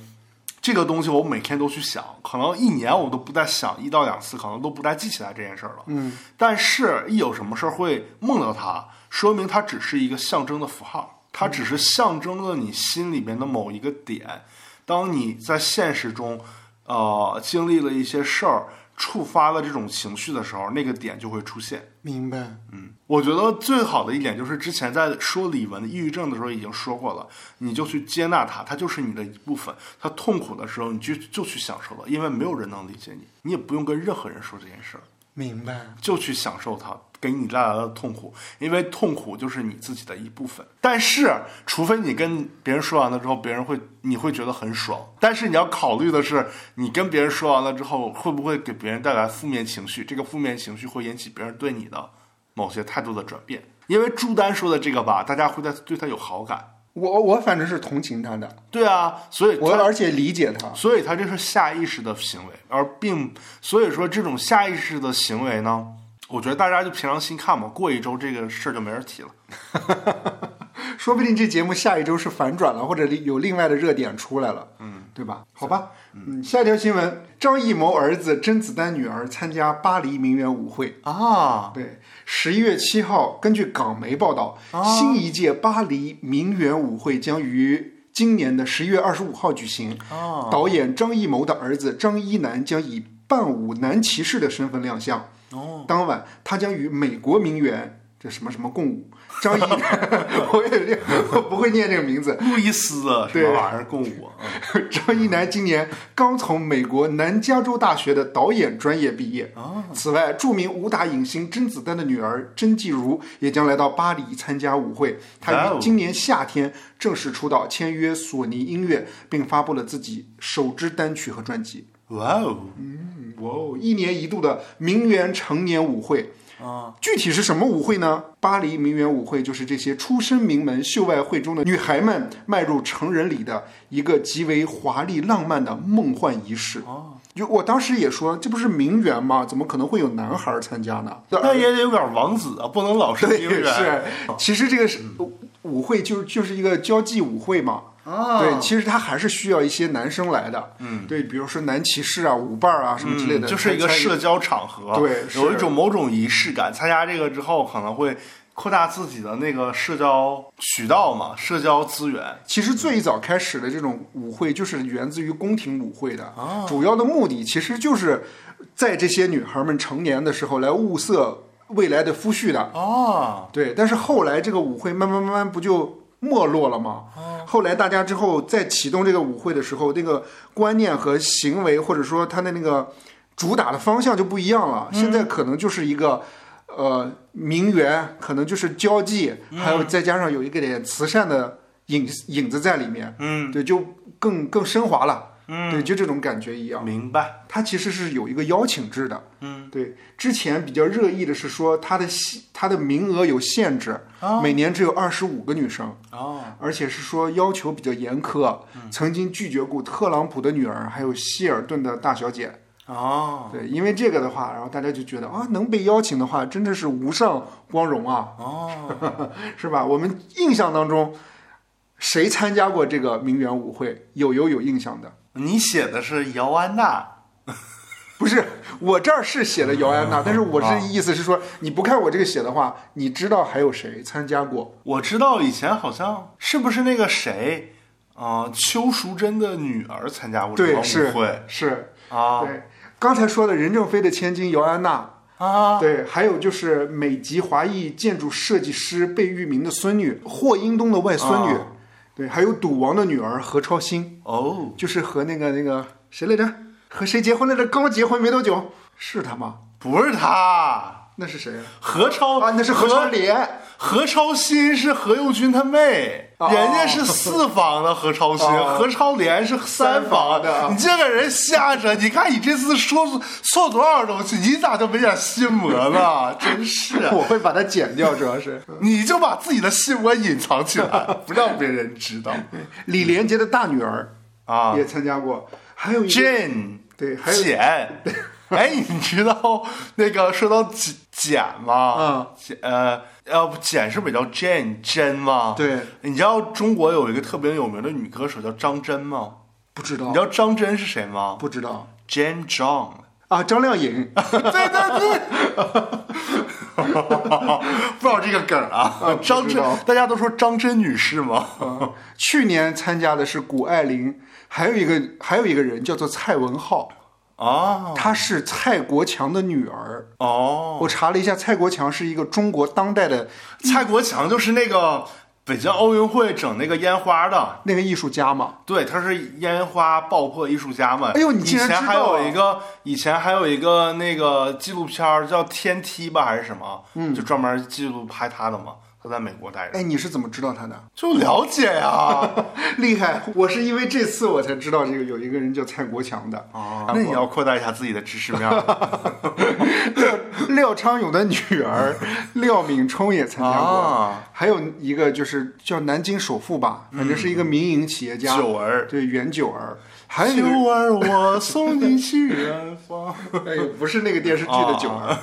这个东西我每天都去想，可能一年我都不再想一到两次，可能都不再记起来这件事儿了。嗯但是，一有什么事儿会梦到它，说明它只是一个象征的符号，它只是象征了你心里面的某一个点。当你在现实中，呃，经历了一些事儿，触发了这种情绪的时候，那个点就会出现。明白，嗯，我觉得最好的一点就是之前在说李玟的抑郁症的时候已经说过了，你就去接纳它，它就是你的一部分。他痛苦的时候，你就就去享受了，因为没有人能理解你，你也不用跟任何人说这件事儿，明白。就去享受它给你带来的痛苦，因为痛苦就是你自己的一部分。但是，除非你跟别人说完了之后，别人会你会觉得很爽，但是你要考虑的是，你跟别人说完了之后，会不会给别人带来负面情绪？这个负面情绪会引起别人对你的某些态度的转变。因为朱丹说的这个吧，大家会在对他有好感。我我反正是同情他的，对啊，所以我而且理解他。所以他这是下意识的行为，而并所以说这种下意识的行为呢，我觉得大家就平常心看吧，过一周这个事儿就没人提了。说不定这节目下一周是反转了，或者有另外的热点出来了，嗯，对吧？好吧，嗯，下一条新闻：张艺谋儿子甄子丹女儿参加巴黎名媛舞会。啊，对，十一月七号，根据港媒报道，新一届巴黎名媛舞会将于今年的十一月二十五号举行。哦，导演张艺谋的儿子张一楠将以伴舞男骑士的身份亮相。哦，当晚，他将与美国名媛这什么什么共舞。张一楠，我也我不会念这个名字。路易斯啊，什对么玩意儿共舞啊？张一楠今年刚从美国南加州大学的导演专业毕业。此外，著名武打影星甄子丹的女儿甄继如也将来到巴黎参加舞会。她哇哦于今年夏天正式出道，签约索尼音乐，并发布了自己首支单曲和专辑。哇哦，哇哦！一年一度的名媛成年舞会啊，具体是什么舞会呢？巴黎名媛舞会就是这些出身名门秀外慧中的女孩们迈入成人礼的一个极为华丽浪漫的梦幻仪式。哦，就我当时也说，这不是名媛吗？怎么可能会有男孩参加呢？那也得有点王子啊，不能老是名对，媛。是，其实这个是舞会就是就是一个交际舞会嘛。啊，对，其实他还是需要一些男生来的。嗯，对，比如说男骑士啊、舞伴儿啊什么之类的，嗯就是一个社交场合，对有一种某种仪式感。参加这个之后，可能会扩大自己的那个社交渠道嘛，社交资源。其实最早开始的这种舞会就是源自于宫廷舞会的，哦主要的目的其实就是在这些女孩们成年的时候来物色未来的夫婿的。哦，对，但是后来这个舞会慢慢慢慢不就没落了吗？后来大家之后再启动这个舞会的时候，那个观念和行为或者说他的那个主打的方向就不一样了。现在可能就是一个。呃，名媛可能就是交际，还有再加上有一个点慈善的影影子在里面，嗯，对，就更更升华了，嗯，对，就这种感觉一样。明白。它其实是有一个邀请制的，嗯，对。之前比较热议的是说它的限它的名额有限制，每年只有二十五个女生，哦，而且是说要求比较严苛，曾经拒绝过特朗普的女儿，还有希尔顿的大小姐。哦，对，因为这个的话，然后大家就觉得啊，能被邀请的话，真的是无上光荣啊，哦，是吧？我们印象当中，谁参加过这个名媛舞会？有有有印象的。你写的是姚安娜。不是，我这儿是写的姚安娜，但是我啊是意思是说，你不看我这个写的话，你知道还有谁参加过？我知道以前好像是不是那个谁，啊、邱淑贞的女儿参加过这对，个是舞会是，啊。对，刚才说的任正非的千金姚安娜，啊，对，还有就是美籍华裔建筑设计师贝聿铭的孙女，霍英东的外孙女，啊对，还有赌王的女儿何超欣，哦，就是和那个那个谁来着？和谁结婚来着？刚结婚没多久，是他吗？不是他，那是谁啊？何超啊，那是何超莲。何超欣是何猷君他妹，哦人家是四房的何超欣，哦。何超莲是三房的。你这个人瞎扯！你看你这次说错多少东西，你咋就没点心魔呢？真是，我会把它剪掉，主要是。你就把自己的心魔隐藏起来，不让别人知道。李连杰的大女儿啊。也参加过，还有 Jane 对，还有简，哎，你知道那个说到简简吗？嗯，简呃，要不简是不是也叫 Jane 真吗？对，你知道中国有一个特别有名的女歌手叫张真吗？不知道你知道张真是谁吗不知道？Jane John。啊，张靓颖对对 对，不知道这个梗啊。啊张真大家都说张真女士吗？去年参加的是谷爱凌，还有一个还有一个人叫做蔡文浩，哦她是蔡国强的女儿。哦，我查了一下，蔡国强是一个中国当代的蔡国强就是那个北京奥运会整那个烟花的，那个艺术家嘛。对，他是烟花爆破艺术家嘛。哎呦你竟然以前还有一个，以前还有一个那个纪录片叫《天梯》吧，还是什么？嗯，就专门记录拍他的嘛。他在美国待着，哎，你是怎么知道他的？就了解呀。厉害！我是因为这次我才知道这个有一个人叫蔡国强的。哦，那你要扩大一下自己的知识面 儿。廖廖昌永的女儿廖敏冲也参加过，啊还有一个就是叫南京首富吧，反正是一个民营企业家，九儿，对袁九儿，还有九儿，我送你去远方。哎，不是那个电视剧的九儿，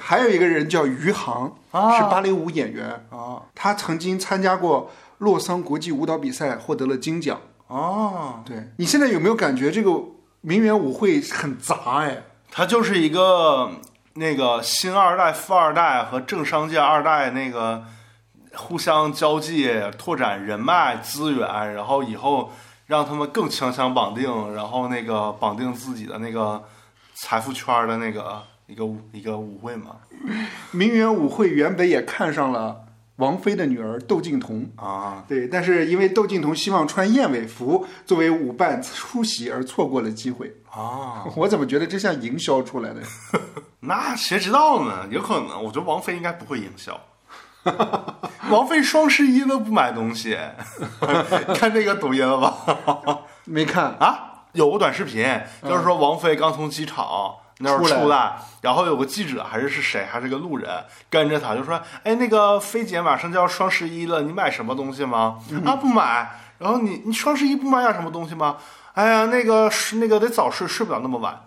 还有一个人叫余杭，啊。是芭蕾舞演员，啊。他曾经参加过洛桑国际舞蹈比赛，获得了金奖。哦，对你现在有没有感觉这个名媛舞会很杂哎？他就是一个那个新二代、富二代和政商界二代那个互相交际、拓展人脉资源，然后以后让他们更强强绑定，然后那个绑定自己的那个财富圈的那个一个一个舞会嘛。名媛舞会原本也看上了王菲的女儿窦靖童。啊，对，但是因为窦靖童希望穿燕尾服作为舞伴出席，而错过了机会。啊，我怎么觉得这像营销出来的？那谁知道呢？有可能，我觉得王菲应该不会营销。王菲双十一都不买东西，看这个抖音了吧？没看，啊，有个短视频，就是说王菲刚从机场那儿出来然后有个记者还是是谁，还是个路人跟着她，就说：“哎，那个菲姐马上就要双十一了，你买什么东西吗？”啊，不买。然后你你双十一不买点什么东西吗？哎呀，那个是那个得早睡，睡不了那么晚。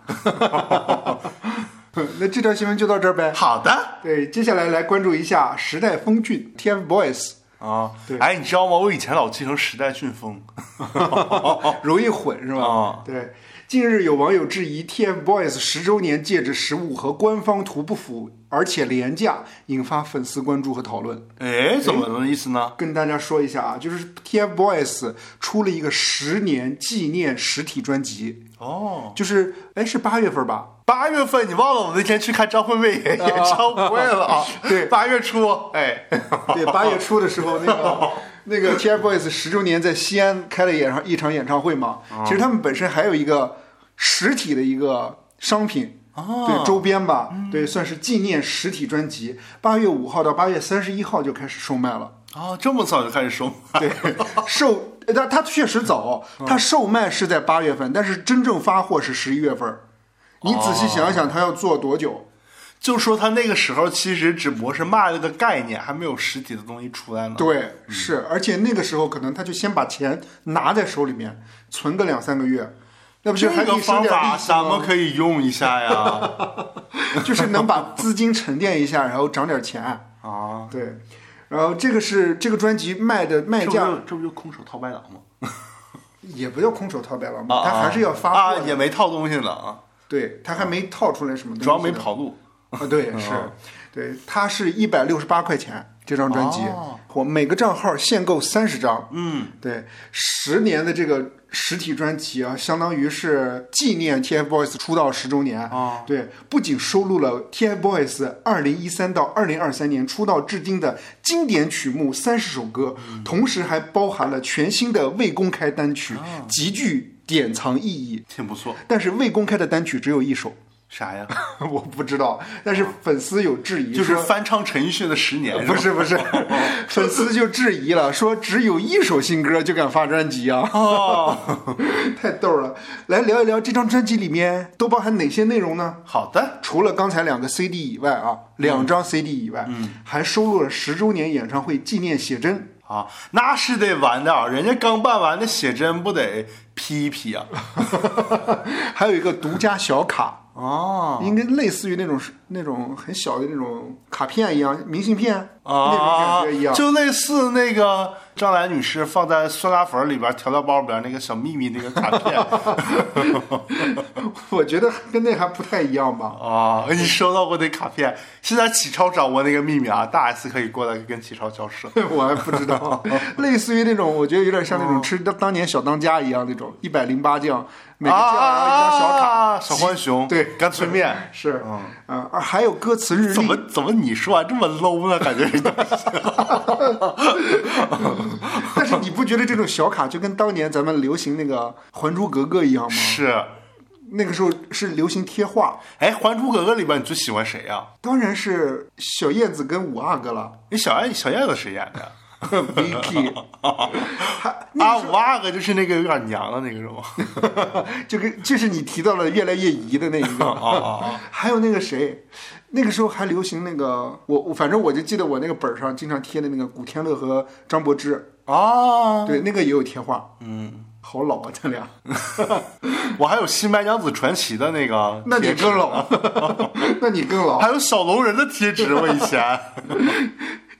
那这条新闻就到这儿呗。好的对，接下来来关注一下时代峰峻 TFBOYS，啊对，哎，你知道吗？我以前老记成时代俊峰。容易混是吧？啊对。近日有网友质疑 TFBOYS 十周年戒指实物和官方图不符，而且廉价，引发粉丝关注和讨论。哎，怎么个意思呢？跟大家说一下啊，就是 TFBOYS 出了一个十年纪念实体专辑，哦，就是哎是八月份吧？八月份你忘了我那天去看张惠妹演唱会了啊？对八月初，哎，对，八月初的时候，那个 那个 TFBOYS 十周年在西安开了演唱一场演唱会嘛。其实他们本身还有一个实体的一个商品，对周边吧，对，算是纪念实体专辑。八月五号到八月三十一号就开始售卖了。哦，这么早就开始收？对，售，它它确实早，它售卖是在八月份，但是真正发货是十一月份儿。你仔细想想，他要做多久？就说他那个时候其实只不过是卖了个概念，还没有实体的东西出来呢。对，是，而且那个时候可能他就先把钱拿在手里面，存个两三个月，那不就还可个以省点方法？咱们可以用一下呀。就是能把资金沉淀一下，然后涨点钱。啊，对，然后这个是这个专辑卖的卖价就这不就空手套白狼吗？也不叫空手套白狼嘛，啊，他还是要发啊，货。也没套东西呢啊，对他还没套出来什么东西，主要没跑路。啊，对，是，对，它是一百六十八块钱这张专辑哦，我每个账号限购三十张，嗯，对，十年的这个实体专辑啊，相当于是纪念 TFBOYS 出道十周年。啊。对，不仅收录了 TFBOYS 二零一三到二零二三年出道至今的经典曲目三十首歌，同时还包含了全新的未公开单曲，极具典藏意义。挺不错。但是未公开的单曲只有一首，啥呀？我不知道，但是粉丝有质疑，就是翻唱陈奕迅的《十年 》不是不是，粉丝就质疑了，说只有一首新歌就敢发专辑啊，哦，太逗了。来聊一聊这张专辑里面都包含哪些内容呢？好的，除了刚才两个 CD 以外啊，两张 CD 以外，嗯，还收录了十周年演唱会纪念写真。啊，那是得完的啊！人家刚办完的写真不得 P 一 P 啊？还有一个独家小卡，哦应该类似于那种那种很小的那种卡片一样，明信片、那种啊感觉一样。就类似那个张兰女士放在酸辣粉里边调料包里边那个小秘密那个卡片 我觉得跟那还不太一样吧。啊！你收到过那卡片？现在启超掌握那个秘密啊，大 S 可以过来跟启超交涉。我还不知道，类似于那种，我觉得有点像那种吃当当年小当家一样那种一百零八将每个键然后一张小卡，啊，小浣熊，对 干脆面。是，嗯，而还有歌词日历怎么，怎么你说完这么 low 呢？感觉是 但是你不觉得这种小卡就跟当年咱们流行那个《还珠格格》一样吗？是。那个时候是流行贴画，哎，《还珠格格》里边你最喜欢谁呀、当然是小燕子跟五阿哥了那小燕小燕子谁演的？，Vicky，还 啊，五阿哥就是那个有点娘的那个是吗？就跟就是你提到了越来越姨的那一个，啊 还有那个谁，那个时候还流行那个我我反正我就记得我那个本上经常贴的那个古天乐和张柏芝，啊！对，那个也有贴画，嗯，好老啊，咱俩，我还有《新白娘子传奇》的那个，那你更老，那你更老。还有小龙人的贴纸，我以前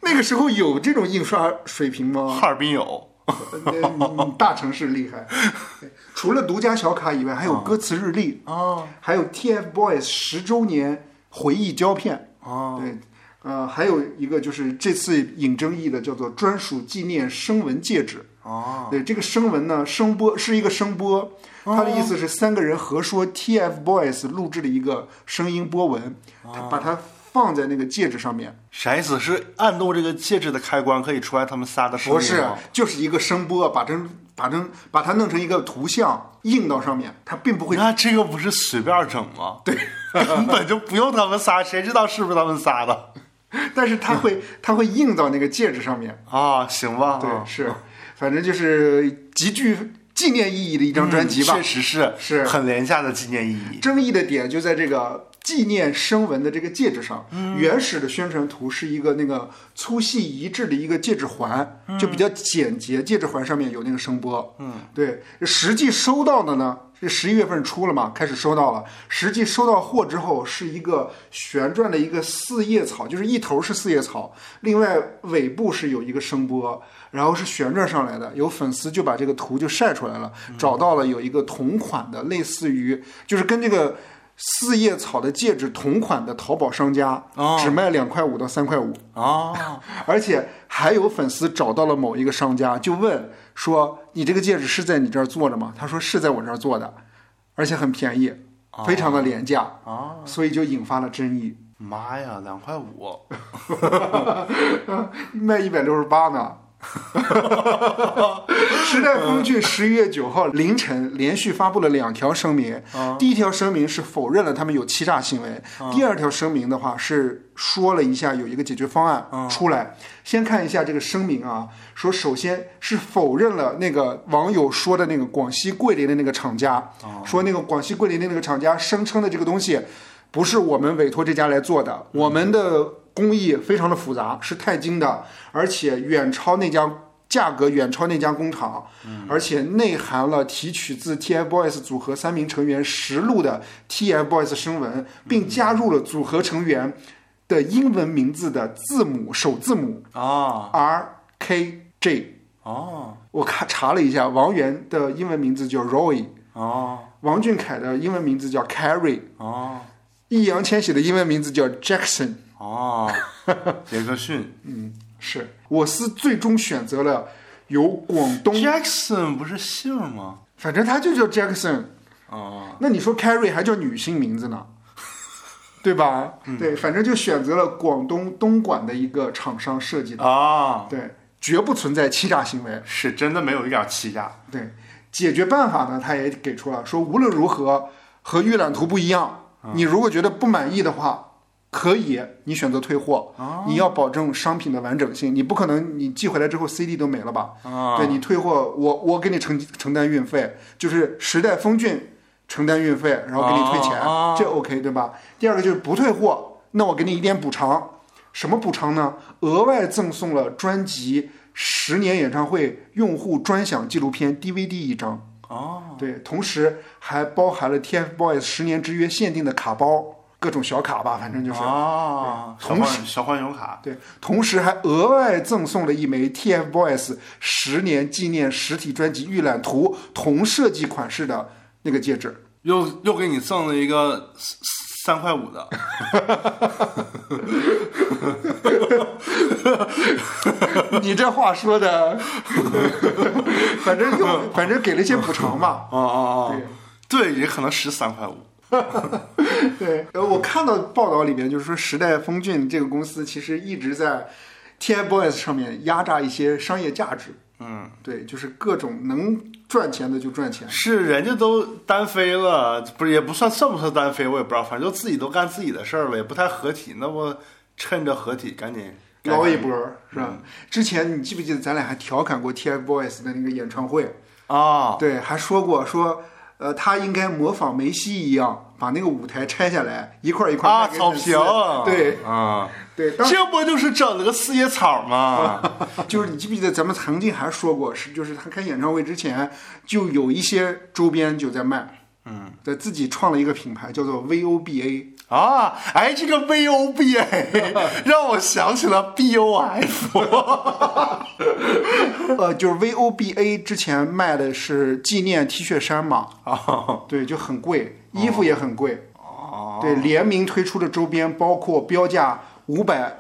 那个时候有这种印刷水平吗？哈尔滨有。大城市厉害。除了独家小卡以外，还有歌词日历哦，还有 TFBOYS 十周年回忆胶片哦，对，呃，还有一个就是这次引争议的叫做专属纪念声纹戒指。哦，对，这个声纹呢，声波是一个声波，它的意思是三个人合说 TFBOYS 录制的一个声音波纹，他把它放在那个戒指上面。啥意思？是按动这个戒指的开关可以出来他们仨的声音不是？，就是一个声波，把这把这把它弄成一个图像印到上面，它并不会。那这个不是随便整吗？对，根本就不用他们仨，谁知道是不是他们仨的 但是它会它会印到那个戒指上面。啊？行吧，对，啊是，反正就是极具纪念意义的一张专辑吧。嗯确实是是很廉价的纪念意义。争议的点就在这个纪念声纹的这个戒指上。嗯原始的宣传图是一个那个粗细一致的一个戒指环，嗯就比较简洁。戒指环上面有那个声波。嗯，对。实际收到的呢，是十一月份出了嘛，开始收到了。实际收到货之后，是一个旋转的一个四叶草，就是一头是四叶草，另外尾部是有一个声波。然后是旋转上来的，有粉丝就把这个图就晒出来了，找到了有一个同款的，类似于就是跟这个四叶草的戒指同款的淘宝商家，哦只卖两块五到三块五，啊，而且还有粉丝找到了某一个商家，就问说：“你这个戒指是在你这儿做的吗？”他说：“是在我这儿做的，而且很便宜，非常的廉价。啊所以就引发了争议，妈呀，两块五！卖一百六十八呢。时代峰峻十一月九号凌晨连续发布了两条声明，第一条声明是否认了他们有欺诈行为，第二条声明的话是说了一下有一个解决方案出来。先看一下这个声明啊，说首先是否认了那个网友说的那个广西桂林的那个厂家，说那个广西桂林的那个厂家声称的这个东西不是我们委托这家来做的，我们的工艺非常的复杂，是钛金的，而且远超那家价格远超那家工厂，而且内含了提取自 TFBOYS 组合三名成员实录的 TFBOYS 声纹，并加入了组合成员的英文名字的字母首字母啊 R K J。哦。我看查了一下，王源的英文名字叫 Roy，哦。王俊凯的英文名字叫 Carrie，哦。易烊千玺的英文名字叫 Jackson。哦，杰克逊嗯是我司最终选择了由广东，Jackson 不是姓吗？反正他就叫 Jackson。啊那你说 Carrie 还叫女性名字呢，对吧？对，反正就选择了广东东莞的一个厂商设计的，啊，对，绝不存在欺诈行为。是真的没有一点欺诈。对，解决办法呢，他也给出了，说无论如何和预览图不一样，你如果觉得不满意的话，可以你选择退货，你要保证商品的完整性，你不可能你寄回来之后 CD 都没了吧？啊。对你退货，我我给你承承担运费，就是时代峰峻承担运费，然后给你退钱，哦这 OK 对吧？第二个就是不退货，那我给你一点补偿，什么补偿呢？额外赠送了专辑十年演唱会用户专享纪录片 DVD 一张，哦。对，同时还包含了 TFBOYS 十年之约限定的卡包，各种小卡吧，反正就是。啊，小同时小浣熊卡对，同时还额外赠送了一枚 TFBOYS 十年纪念实体专辑预览图同设计款式的那个戒指。又又给你赠了一个三三块五的，你这话说的，反正又反正给了一些补偿吧。啊啊啊！对对，也可能十三块五。对，呃，我看到报道里面就是说，时代峰峻这个公司其实一直在 TFBOYS 上面压榨一些商业价值。嗯，对，就是各种能赚钱的就赚钱。是人家都单飞了，不是也不算算不算单飞，我也不知道，反正就自己都干自己的事儿了，也不太合体。那不趁着合体赶紧捞一波是吧？之前你记不记得咱俩还调侃过 TFBOYS 的那个演唱会？啊？对，还说过说，呃，他应该模仿梅西一样，把那个舞台拆下来，一块一块啊，草坪，对。啊，对，这不就是整了个四叶草吗？就是你记不记得咱们曾经还说过，是就是他开演唱会之前就有一些周边就在卖，嗯，在自己创了一个品牌叫做 VOBA，啊，哎，这个 V O B A 让我想起了 B O F，呃，就是 VOBA 之前卖的是纪念 T 恤衫嘛，啊对，就很贵，衣服也很贵，对，联名推出的周边包括标价五百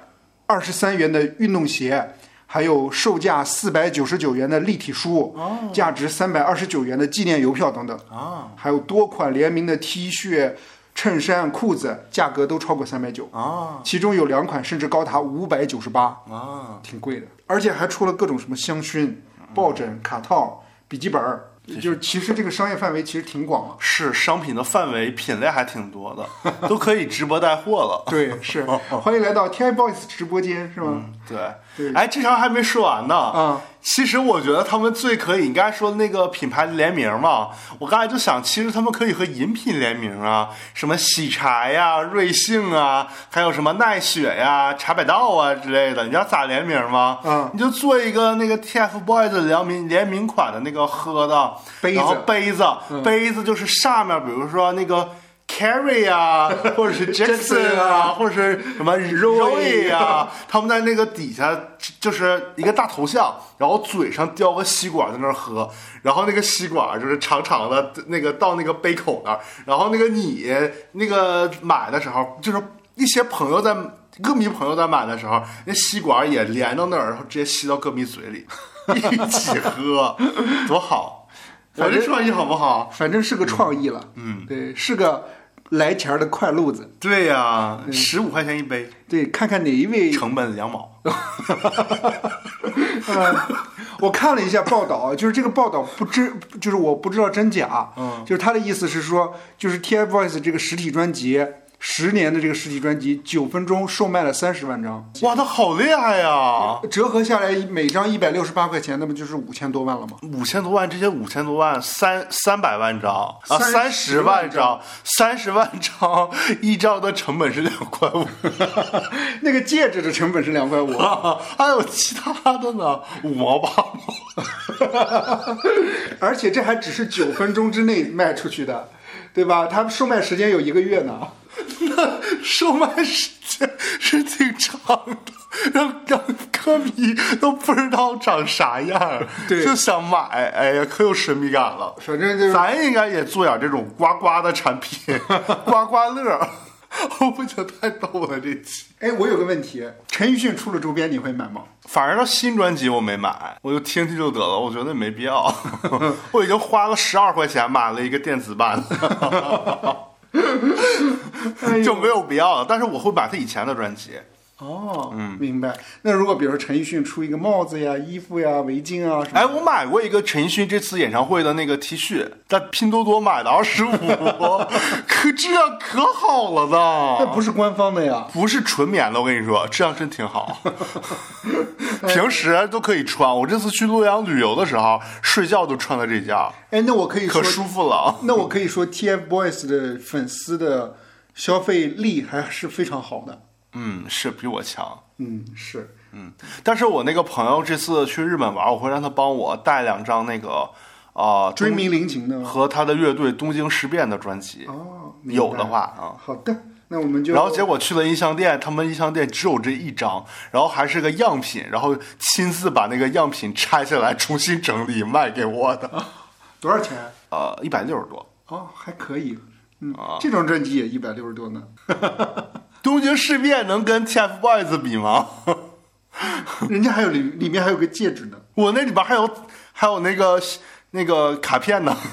二十三元的运动鞋。还有售价四百九十九元的立体书，价值三百二十九元的纪念邮票等等，啊还有多款联名的 T 恤、衬衫、裤子，价格都超过三百九，啊其中有两款甚至高达五百九十八，啊！挺贵的。而且还出了各种什么香薰、抱枕、卡套、笔记本儿，就是其实这个商业范围其实挺广了。是商品的范围品类还挺多的，都可以直播带货了。对，是 欢迎来到 TI Boys 直播间，是吗？对对，哎，这条还没说完呢。嗯，其实我觉得他们最可以，你刚才说的那个品牌联名嘛，我刚才就想，其实他们可以和饮品联名啊，什么喜茶呀、瑞幸啊，还有什么奈雪呀、茶百道啊之类的。你知道咋联名吗？嗯你就做一个那个 TFBOYS 联名联名款的那个喝的杯子杯子，杯子就是上面，比如说那个。Carrie 啊，或者是 Jackson 啊，或者是什么 Roy 啊，他们在那个底下就是一个大头像，然后嘴上叼个吸管在那儿喝，然后那个吸管就是长长的，那个到那个杯口那儿，然后那个你那个买的时候，就是一些朋友在歌迷朋友在买的时候，那吸管也连到那儿，然后直接吸到歌迷嘴里，一起喝，多好！反正创意好不好？反正是个创意了。嗯，对，是个来钱儿的快路子。对呀、十五块钱一杯，对，看看哪一位成本两毛。我看了一下报道，就是这个报道不知，就是我不知道真假。嗯，就是他的意思是说，就是 TFBOYS 这个实体专辑，十年的这个实体专辑，九分钟售卖了三十万张，哇，他好厉害呀！折合下来每张一百六十八块钱，那不就是五千多万了吗？五千多万，这些五千多万，三三百万张啊，三三十十万万张，三十万张，一张的成本是两块五，那个戒指的成本是两块五，还有其他的呢，五毛八毛。而且这还只是九分钟之内卖出去的，对吧？它售卖时间有一个月呢。那售卖时间是挺长的，让让歌迷都不知道长啥样儿，对就想买，哎呀，可有神秘感了。反正就是咱应该也做点这种刮刮的产品，刮刮乐。我不觉得太逗了这期。哎，我有个问题，陈奕迅出了周边你会买吗？反正他新专辑我没买，我就听听就得了，我觉得没必要。我已经花了十二块钱买了一个电子版的，就没有必要了。但是我会把他以前的专辑。哦，嗯，明白。那如果比如说陈奕迅出一个帽子呀、衣服呀、围巾啊什么，哎，我买过一个陈奕迅这次演唱会的那个 T 恤，在拼多多买的二十五，可质量可好了呢。那不是官方的呀。不是纯棉的，我跟你说，质量真挺好。平时都可以穿。我这次去洛阳旅游的时候，睡觉都穿的这件，哎，那我可以说可，舒服了。那我可以说 TFBOYS 的粉丝的消费力还是非常好的。嗯，是比我强。嗯，是。嗯但是我那个朋友这次去日本玩，我会让他帮我带两张那个啊、追名林檎的和他的乐队东京事变的专辑。哦，有的话啊。好的，那我们就然后结果去了音像店，他们音像店只有这一张，然后还是个样品，然后亲自把那个样品拆下来重新整理卖给我的，多少钱？呃，一百六十多。哦，还可以。嗯，啊这张专辑也一百六十多呢。东京事变能跟 TFBOYS 比吗？人家还有里里面还有个戒指呢。我那里边还有还有那个那个卡片呢？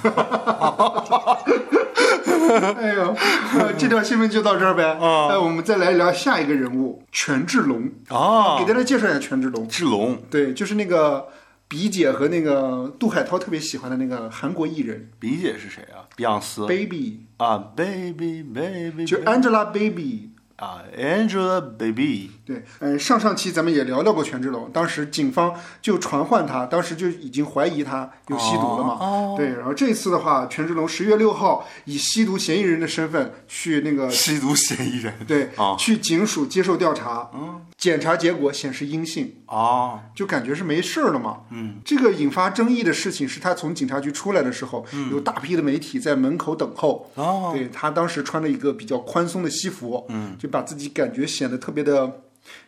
哎呦，呃这条新闻就到这儿呗。啊哎，我们再来聊下一个人物权志龙，啊给，大家介绍一下权志龙。志龙对，就是那个比姐和那个杜海涛特别喜欢的那个韩国艺人比姐是谁啊？碧昂斯 Baby，啊，baby baby，就 Angelababy。啊，Angelababy 对，呃，上上期咱们也聊聊过权志龙，当时警方就传唤他，当时就已经怀疑他有吸毒了嘛。哦对，然后这次的话，权志龙十月六号以吸毒嫌疑人的身份去那个吸毒嫌疑人对、啊去警署接受调查，嗯，检查结果显示阴性，啊，就感觉是没事儿了嘛。嗯，这个引发争议的事情是他从警察局出来的时候，有大批的媒体在门口等候。哦，对他当时穿了一个比较宽松的西服，嗯，就把自己感觉显得特别的，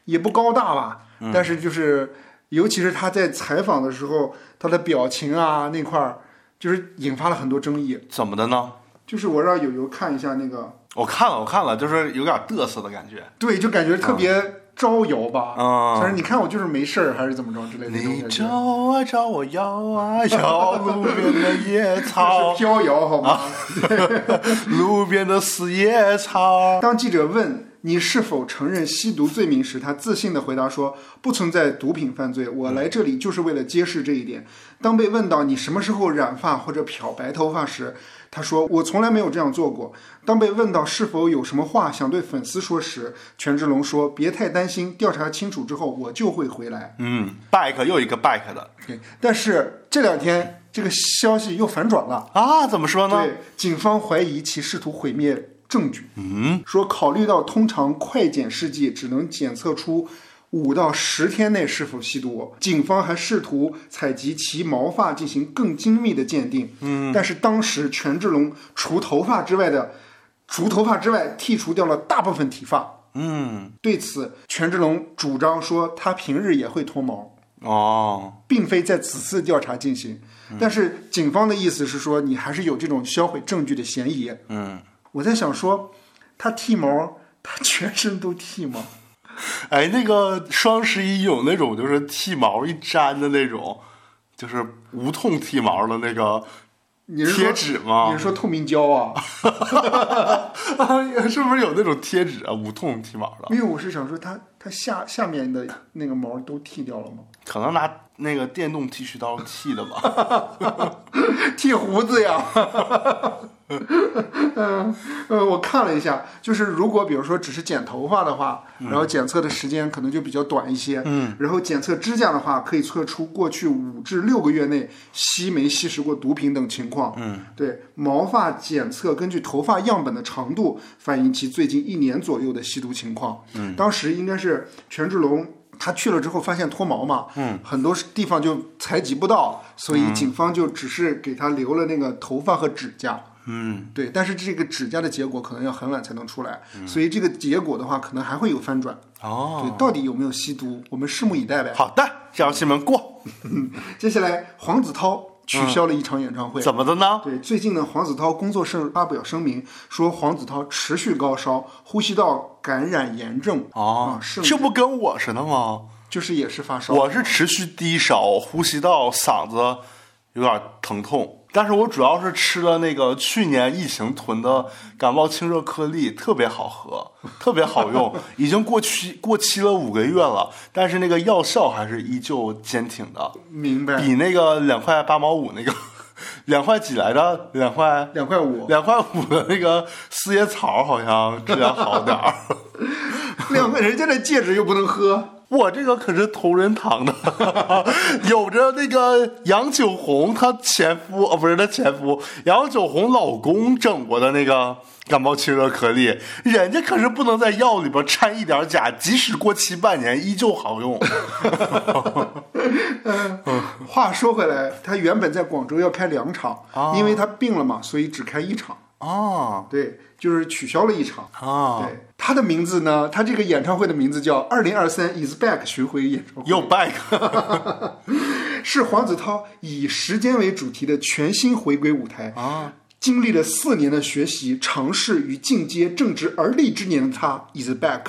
也不高大吧，但是就是，尤其是他在采访的时候，他的表情啊那块儿，就是引发了很多争议。怎么的呢？就是我让友友看一下那个，我看了，我看了，就是有点嘚瑟的感觉。对，就感觉特别招摇吧，啊反正你看我就是没事儿，还是怎么着之类的你。找啊找，我摇啊摇，路边的野是草，飘摇好吗？路边的四叶草。当记者问你是否承认吸毒罪名时，他自信地回答说：“不存在毒品犯罪，我来这里就是为了揭示这一点。”当被问到你什么时候染发或者漂白头发时，他说：“我从来没有这样做过。”当被问到是否有什么话想对粉丝说时，权志龙说：“别太担心，调查清楚之后我就会回来。嗯，back 又一个 back 的对”但是这两天这个消息又反转了。啊？怎么说呢？对，警方怀疑其试图毁灭证据。嗯，说考虑到通常快检试剂只能检测出五到十天内是否吸毒，警方还试图采集其毛发进行更精密的鉴定。嗯，但是当时权志龙除头发之外的，除头发之外剔除掉了大部分体发。嗯，对此，权志龙主张说他平日也会脱毛。哦，并非在此次调查进行，但是警方的意思是说，你还是有这种销毁证据的嫌疑。嗯，我在想说，他剃毛，他全身都剃吗？哎，那个双十一有那种就是剃毛一粘的那种，就是无痛剃毛的那个贴纸吗你是说透明胶啊？啊，是不是有那种贴纸啊？无痛剃毛的，因为，我是想说他他下下面的那个毛都剃掉了吗？可能拿那个电动剃须刀剃的吧。剃胡子呀。嗯呃，我看了一下，就是如果比如说只是剪头发的话，然后检测的时间可能就比较短一些。嗯，然后检测指甲的话，可以测出过去五至六个月内吸没吸食过毒品等情况。嗯，对，毛发检测根据头发样本的长度反映其最近一年左右的吸毒情况。嗯，当时应该是权志龙。他去了之后发现脱毛嘛，嗯，很多地方就采集不到，所以警方就只是给他留了那个头发和指甲，嗯，对，但是这个指甲的结果可能要很晚才能出来，所以这个结果的话可能还会有翻转。哦，对，到底有没有吸毒，我们拭目以待呗。好的，这条新闻过。接下来黄子韬取消了一场演唱会。怎么的呢？对，最近呢，黄子韬工作室发表声明说，黄子韬持续高烧，呼吸道感染炎症哦啊，，是这不跟我似的吗？就是也是发烧。我是持续低烧，呼吸道、嗓子有点疼痛，但是我主要是吃了那个去年疫情囤的感冒清热颗粒，特别好喝，特别好用，已经过期过期了五个月了，但是那个药效还是依旧坚挺的，明白，比那个两块八毛五那个 两块几来着？两块两块五，两块五的那个四叶草好像质量好点儿。两块人家的戒指又不能喝。我这个可是同仁堂的，有着那个杨九红她前夫哦，不是她前夫，杨九红老公整过的那个感冒清热颗粒，人家可是不能在药里边掺一点假，即使过期半年依旧好用。话说回来，他原本在广州要开两场，因为他病了嘛，所以只开一场。啊对，就是取消了一场。啊，对，他的名字呢，他这个演唱会的名字叫“二零二三 Is Back” 巡回演唱会，又 back 是黄子韬以时间为主题的全新回归舞台。啊，经历了四年的学习、尝试与进阶，正值而立之年的他 is back。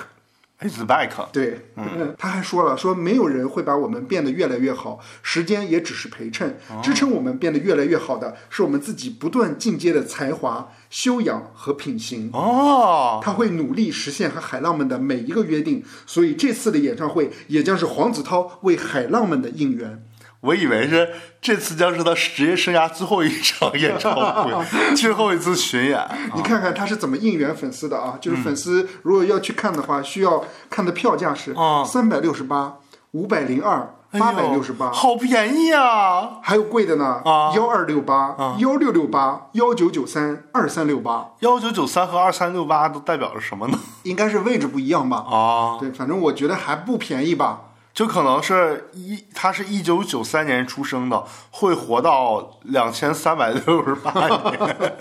It's back。对，嗯，他还说了，说没有人会把我们变得越来越好，时间也只是陪衬，支撑我们变得越来越好的是我们自己不断进阶的才华、修养和品行。哦，他会努力实现和海浪们的每一个约定，所以这次的演唱会也将是黄子韬为海浪们的应援。我以为是这次将是他职业生涯最后一场演唱会，最后一次巡演。你看看他是怎么应援粉丝的啊？就是粉丝如果要去看的话，需要看的票价是啊三百六十八、五百零二、八百六十八，好便宜啊！还有贵的呢啊，幺二六八、幺六六八、幺九九三、二三六八，幺九九三和二三六八都代表着什么呢？应该是位置不一样吧？啊，对，反正我觉得还不便宜吧。就可能是一，他是一九九三年出生的，会活到两千三百六十八年，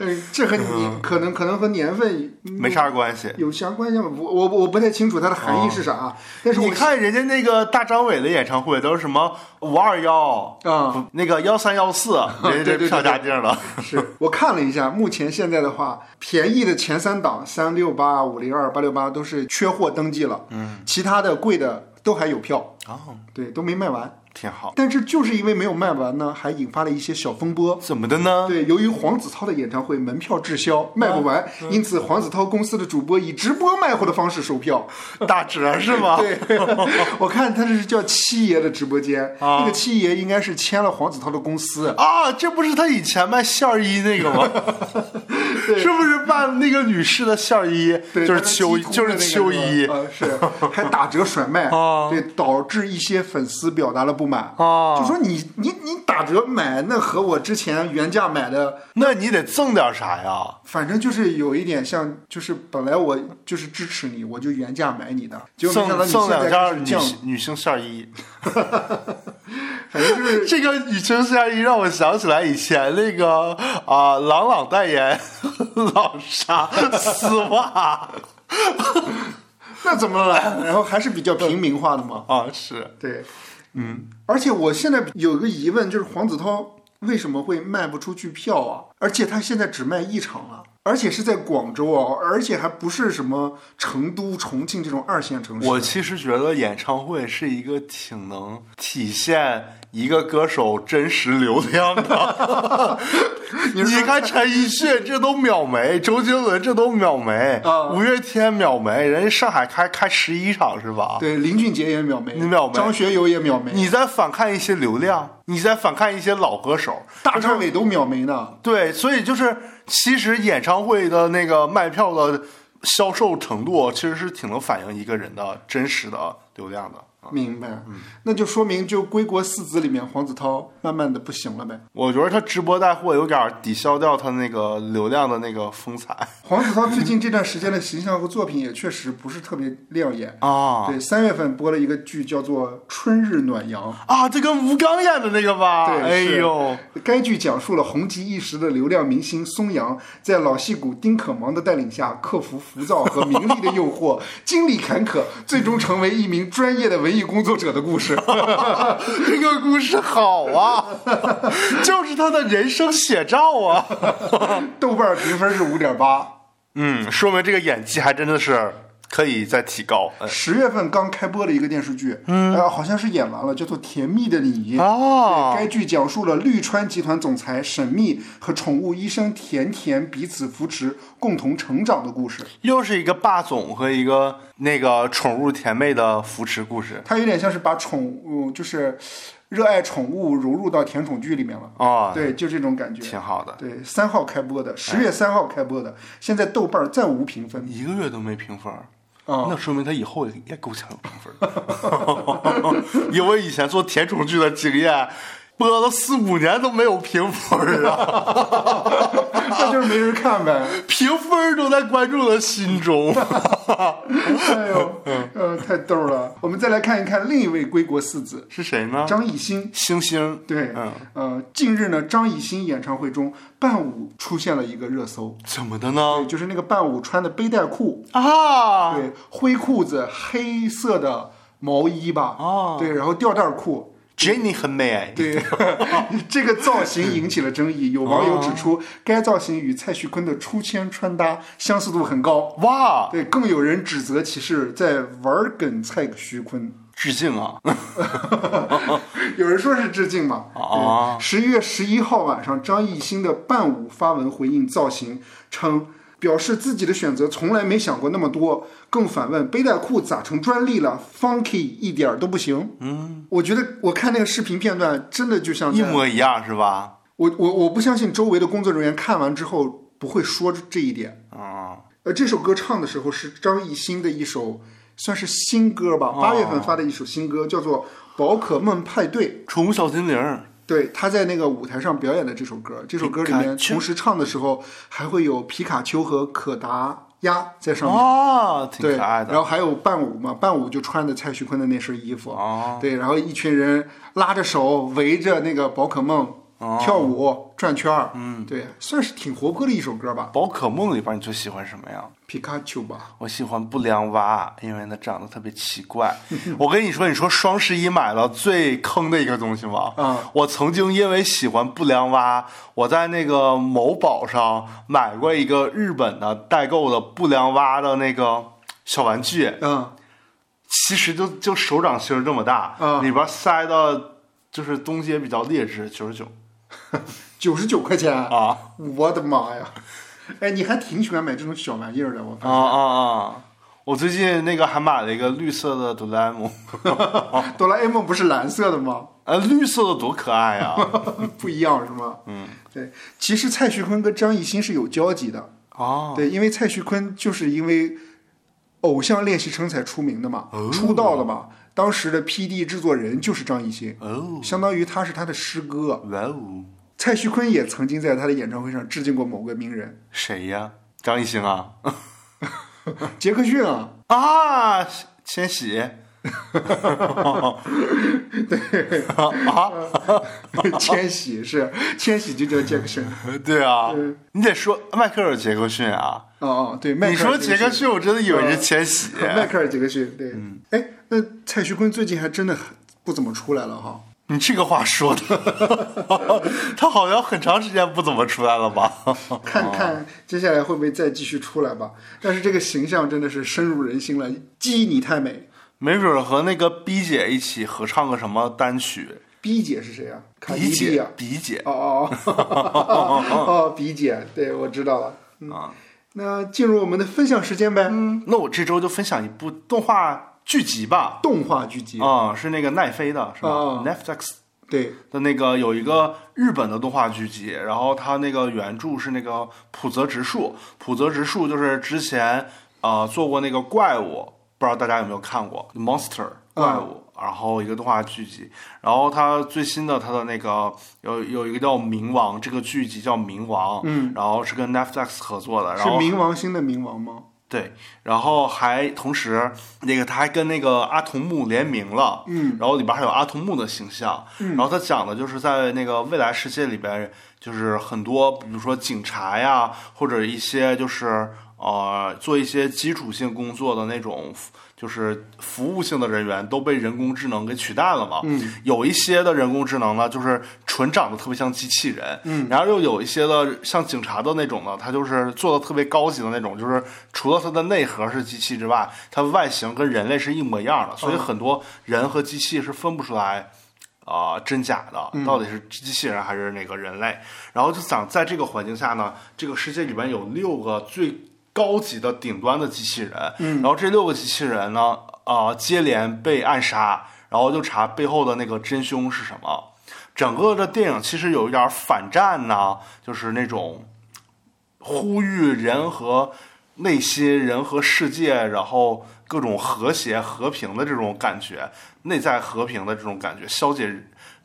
嗯，这和你可能可能和年份没啥关系。有啥关系吗？我我我不太清楚它的含义是啥啊。但是你看人家那个大张伟的演唱会都是什么五二幺啊，那个幺三幺四，人家对对对这票价定了。是我看了一下，目前现在的话，便宜的前三档三六八、五零二、八六八都是缺货登记了，嗯，其他的贵的都还有票，啊，对，都没卖完。挺好。但是就是因为没有卖完呢，还引发了一些小风波。怎么的呢？对，由于黄子韬的演唱会门票滞销，卖不完，因此黄子韬公司的主播以直播卖货的方式售票。打折是吗？对，我看他这是叫七爷的直播间，啊那个七爷应该是签了黄子韬的公司。啊，这不是他以前卖线衣那个吗？是不是办那个女士的线衣？对，就是他秋就是秋衣是还打折甩卖，啊对，导致一些粉丝表达了不满，啊就说你你你打折买，那和我之前原价买的，那你得赠点啥呀？反正就是有一点像，就是本来我就是支持你，我就原价买你的，结果没想到赠赠你现在两件女女性线儿衣。反正就是 这个女性线儿衣让我想起来以前那个啊，朗朗代言 老沙丝袜。那怎么了？然后还是比较平民化的嘛，啊，是。对，嗯，而且我现在有一个疑问，就是黄子韬为什么会卖不出去票啊？而且他现在只卖一场了，而且是在广州啊，而且还不是什么成都、重庆这种二线城市。我其实觉得演唱会是一个挺能体现一个歌手真实流量的。你看陈奕迅这都秒没，周杰伦这都秒没，啊五月天秒没，人家上海开开十一场是吧？对林俊杰也秒没，你秒没张学友也秒没，你再反看一些流量，你再反看一些老歌手，大张伟都秒没呢。对，所以就是其实演唱会的那个卖票的销售程度，其实是挺能反映一个人的真实的流量的。啊明白，那就说明就归国四子里面黄子韬慢慢的不行了呗。我觉得他直播带货有点抵消掉他那个流量的那个风采黄子韬最近这段时间的形象和作品也确实不是特别亮眼。啊对，三月份播了一个剧叫做《春日暖阳》，啊！这跟吴刚演的那个吧？对哎呦，该剧讲述了红极一时的流量明星松阳，在老戏骨丁可芒的带领下，克服浮躁和名利的诱惑，经历坎坷，最终成为一名专业的文艺工作者的故事。这个故事好啊，就是他的人生写照啊。豆瓣评分是五点八。嗯，说明这个演技还真的是可以再提高。嗯十月份刚开播的一个电视剧，嗯，呃，好像是演完了，叫做《甜蜜的你》。哦对该剧讲述了绿川集团总裁沈密和宠物医生甜甜彼此扶持、共同成长的故事。又是一个霸总和一个那个宠物甜妹的扶持故事它有点像是把宠物，就是热爱宠物融入到甜宠剧里面了。啊，对，就这种感觉。挺好的。对，三号开播的，十月三号开播的，现在豆瓣暂无评分一个月都没评分那说明他以后也够呛有评分儿。因为以前做甜宠剧的经验，播了四五年都没有评分儿啊，那就是没人看呗。评分儿都在观众的心中。哎呦，呃，太逗了。我们再来看一看另一位归国四子是谁呢？张艺兴。星星。对，嗯，呃，近日呢，张艺兴演唱会中伴舞出现了一个热搜，怎么的呢？对就是那个伴舞穿的背带裤，啊，对，灰裤子，黑色的毛衣吧，啊对，然后吊带裤，Jenny 很美。对，这个造型引起了争议，有网友指出该造型与蔡徐坤的出圈穿搭相似度很高。哇，对，更有人指责其是在玩梗蔡徐坤。致敬啊！有人说是致敬嘛？啊，十一月十一号晚上，张艺兴的伴舞发文回应造型，称表示自己的选择从来没想过那么多，更反问背带裤咋成专利了？Funky 一点儿都不行。嗯，我觉得我看那个视频片段，真的就像一模一样，是吧？我我我不相信周围的工作人员看完之后不会说这一点。啊，呃，这首歌唱的时候是张艺兴的一首。算是新歌吧，八月份发的一首新歌，叫做《宝可梦派对》，宠物小精灵。对，他在那个舞台上表演的这首歌，这首歌里面同时唱的时候，还会有皮卡丘和可达鸭在上面。哦，挺可爱的。然后还有伴舞嘛，伴舞就穿的蔡徐坤的那身衣服。哦。对，然后一群人拉着手围着那个宝可梦。跳舞转圈儿，嗯，对，算是挺活泼的一首歌吧。宝可梦里边你最喜欢什么呀？皮卡丘吧。我喜欢不良蛙，因为它长得特别奇怪。我跟你说，你说双十一买了最坑的一个东西吗？嗯，我曾经因为喜欢不良蛙，我在那个某宝上买过一个日本的代购的不良蛙的那个小玩具。嗯，其实就就手掌心这么大，嗯里边塞的就是东西也比较劣质，九十九。九十九块钱啊！我的妈呀！哎，你还挺喜欢买这种小玩意儿的，我发现。啊啊啊！我最近那个还买了一个绿色的哆啦 A 梦。哆啦 A 梦不是蓝色的吗？呃，绿色的多可爱啊！不一样是吗？嗯，对。其实蔡徐坤跟张艺兴是有交集的。哦。对，因为蔡徐坤就是因为偶像练习生才出名的嘛，出道的嘛。当时的 P.D 制作人就是张艺兴，哦，相当于他是他的师哥。哇哦！蔡徐坤也曾经在他的演唱会上致敬过某个名人，谁呀？张艺兴啊？杰克逊啊？啊，千玺。对啊，千玺是千玺就叫杰克逊。对啊，你得说迈克尔·杰克逊啊。哦哦，对，你说杰克逊，我真的以为是千玺。迈克尔·杰克逊，对，哎，那蔡徐坤最近还真的不怎么出来了哈。你这个话说的，他好像很长时间不怎么出来了吧？看看接下来会不会再继续出来吧。但是这个形象真的是深入人心了，记忆你太美。没准和那个 B 姐一起合唱个什么单曲？B 姐是谁啊？B 姐，B 姐。哦哦哦 哦，B 姐，对我知道了。啊，那进入我们的分享时间呗。嗯，那我这周就分享一部动画剧集吧。动画剧集。啊，是那个奈飞的，是吧？Netflix。对。的那个有一个日本的动画剧集，然后它那个原著是那个浦泽直树，浦泽直树就是之前啊做过那个怪物。不知道大家有没有看过《Monster》怪物，然后一个动画剧集，然后它最新的它的那个有有一个叫《冥王》这个剧集叫《冥王》，嗯，然后是跟 Netflix 合作的，然后是冥王星的冥王吗？对，然后还同时那个他还跟那个阿童木联名了，嗯，然后里边还有阿童木的形象，嗯，然后他讲的就是在那个未来世界里边，就是很多比如说警察呀，或者一些就是。呃，做一些基础性工作的那种，就是服务性的人员都被人工智能给取代了嘛。嗯，有一些的人工智能呢，就是纯长得特别像机器人。嗯，然后又有一些的像警察的那种呢，它就是做的特别高级的那种，就是除了它的内核是机器之外，它外形跟人类是一模一样的，所以很多人和机器是分不出来啊真假的，到底是机器人还是那个人类。然后就想在这个环境下呢，这个世界里边有六个最。高级的顶端的机器人，嗯，然后这六个机器人呢，啊，接连被暗杀，然后就查背后的那个真凶是什么。整个的电影其实有一点反战呢，就是那种呼吁人和内心、人和世界，然后各种和谐和平的这种感觉，内在和平的这种感觉，消解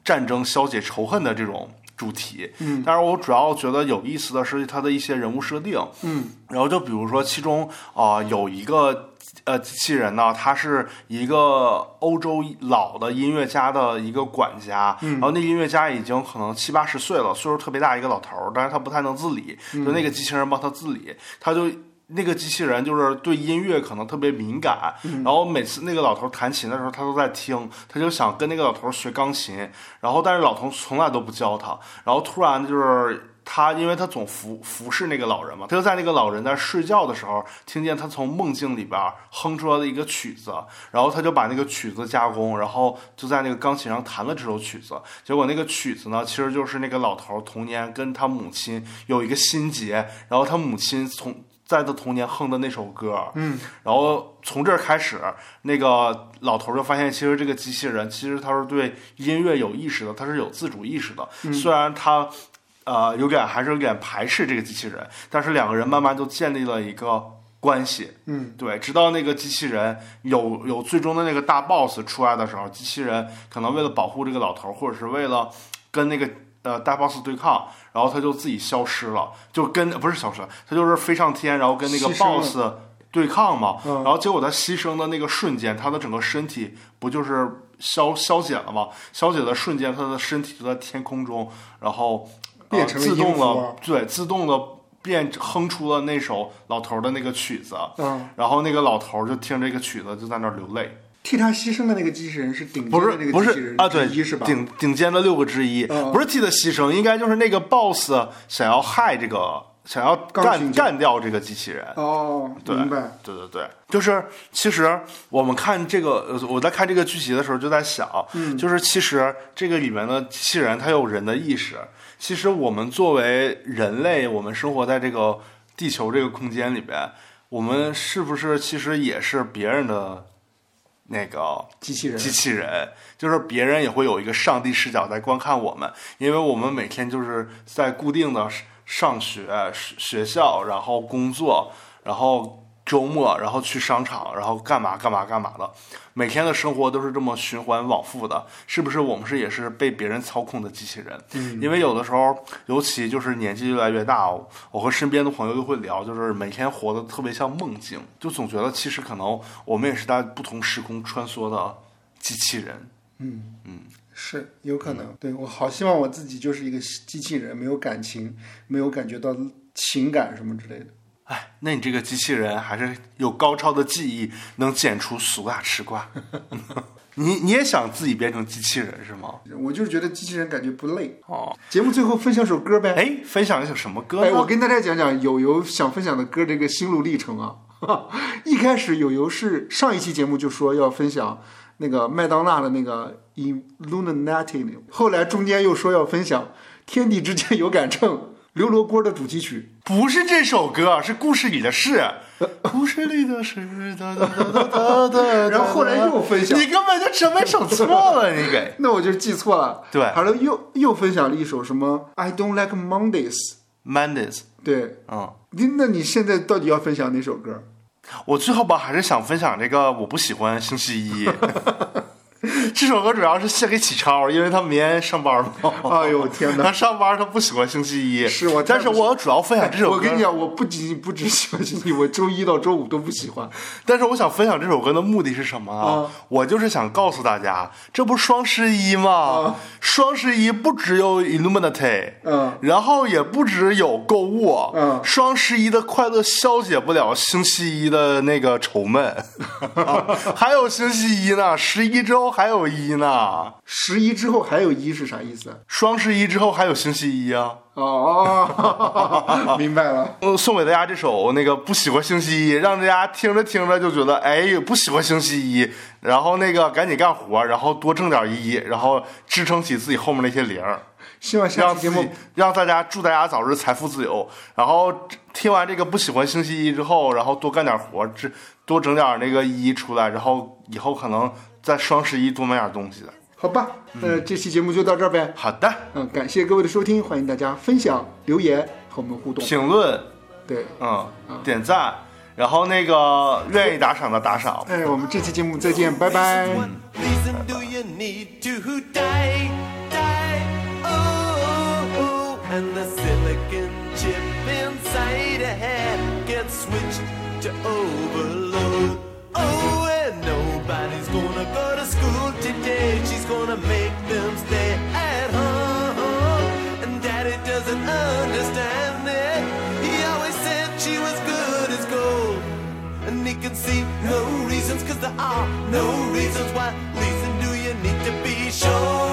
战争、消解仇恨的这种。主题，嗯，但是我主要觉得有意思的是它的一些人物设定，嗯，然后就比如说其中啊有一个呃机器人呢，他是一个欧洲老的音乐家的一个管家，嗯。然后那音乐家已经可能七八十岁了，岁数特别大一个老头儿，但是他不太能自理，就那个机器人帮他自理，他就。那个机器人就是对音乐可能特别敏感，然后每次那个老头弹琴的时候，他都在听，他就想跟那个老头学钢琴，然后但是老头从来都不教他，然后突然就是。他因为他总服服侍那个老人嘛，他就在那个老人在睡觉的时候，听见他从梦境里边哼出来的一个曲子，然后他就把那个曲子加工，然后就在那个钢琴上弹了这首曲子。结果那个曲子呢，其实就是那个老头童年跟他母亲有一个心结，然后他母亲从在他童年哼的那首歌，嗯，然后从这儿开始，那个老头就发现，其实这个机器人其实他是对音乐有意识的，他是有自主意识的，虽然他。呃，有点还是有点排斥这个机器人，但是两个人慢慢就建立了一个关系。嗯，对，直到那个机器人有有最终的那个大 boss 出来的时候，机器人可能为了保护这个老头，或者是为了跟那个呃大 boss 对抗，然后他就自己消失了，就跟不是消失，他就是飞上天，然后跟那个 boss 对抗嘛。嗯然后结果他牺牲的那个瞬间，他的整个身体不就是消消解了吗？消解的瞬间，他的身体就在天空中，然后。呃变成自动音符了，对，自动的变哼出了那首老头儿的那个曲子，嗯，然后那个老头儿就听这个曲子就在那儿流泪。替他牺牲的那个机器人是顶尖不是的那个不机器人是啊，对一是，吧？顶顶尖的六个之一，嗯不是替他牺牲，应该就是那个 boss 想要害这个，想要干干掉这个机器人。哦，对明白。对对对，就是其实我们看这个，呃我在看这个剧集的时候就在想，嗯就是其实这个里面的机器人它有人的意识，其实我们作为人类，我们生活在这个地球这个空间里边，我们是不是其实也是别人的那个机器人，机器人，就是别人也会有一个上帝视角在观看我们，因为我们每天就是在固定的上学、学学校，然后工作，然后周末，然后去商场，然后干嘛干嘛干嘛的，每天的生活都是这么循环往复的，是不是？我们是也是被别人操控的机器人？嗯因为有的时候，尤其就是年纪越来越大，我和身边的朋友都会聊，就是每天活得特别像梦境，就总觉得其实可能我们也是在不同时空穿梭的机器人。嗯嗯是有可能。对我好希望我自己就是一个机器人，没有感情，没有感觉到情感什么之类的。哎，那你这个机器人还是有高超的技艺，能剪出俗辣吃瓜。你你也想自己变成机器人是吗？我就是觉得机器人感觉不累。哦，节目最后分享首歌呗。哎，分享一首什么歌呢？哎，我跟大家讲讲友友想分享的歌这个心路历程啊。一开始友友是上一期节目就说要分享那个麦当娜的那个 Illuminati，后来中间又说要分享《天地之间有杆秤》刘罗锅的主题曲。不是这首歌，是故事里的事。故事里的事，哒哒哒哒哒哒。然后后来又分享你根本就整本手错了，你给。那我就记错了。对好了，又又分享了一首什么 I don't like Mondays"，Mondays 对，嗯，你那你现在到底要分享哪首歌？我最后吧还是想分享这个，我不喜欢星期一。这首歌主要是献给启超，因为他明天上班嘛。哎呦天哪！他上班他不喜欢星期一，是我但是我主要分享这首歌。我跟你讲，我不仅不只喜欢星期一，我周一到周五都不喜欢。但是我想分享这首歌的目的是什么啊？啊我就是想告诉大家，这不双十一吗？双十一不只有 Illuminati，嗯，然后也不只有购物，嗯双十一的快乐消解不了星期一的那个愁闷，啊还有星期一呢，十一之后还有一呢，十一之后还有一是啥意思？双十一之后还有星期一啊。哦，明白了。嗯，送给大家这首那个不喜欢星期一，让大家听着听着就觉得哎不喜欢星期一，然后那个赶紧干活，然后多挣点一，然后支撑起自己后面那些零儿，希望下让自己期节目让大家祝大家早日财富自由。然后听完这个不喜欢星期一之后，然后多干点活，这多整点那个一出来，然后以后可能在双十一多买点东西的。好吧？那这期节目就到这儿呗。好的，嗯，感谢各位的收听，欢迎大家分享、留言和我们互动。评论，对，嗯，点赞，然后那个愿意打赏的打赏。哎，我们这期节目再见，拜拜。What reason do you need to die? Die, oh, oh, and the silicon chip inside a head gets switched to overload. Oh, and nobody's to school today. She's gonna make them stay at home. And daddy doesn't understand it. He always said she was good as gold. And he can see no reasons, cause there are no reasons why. Reason do you need to be sure?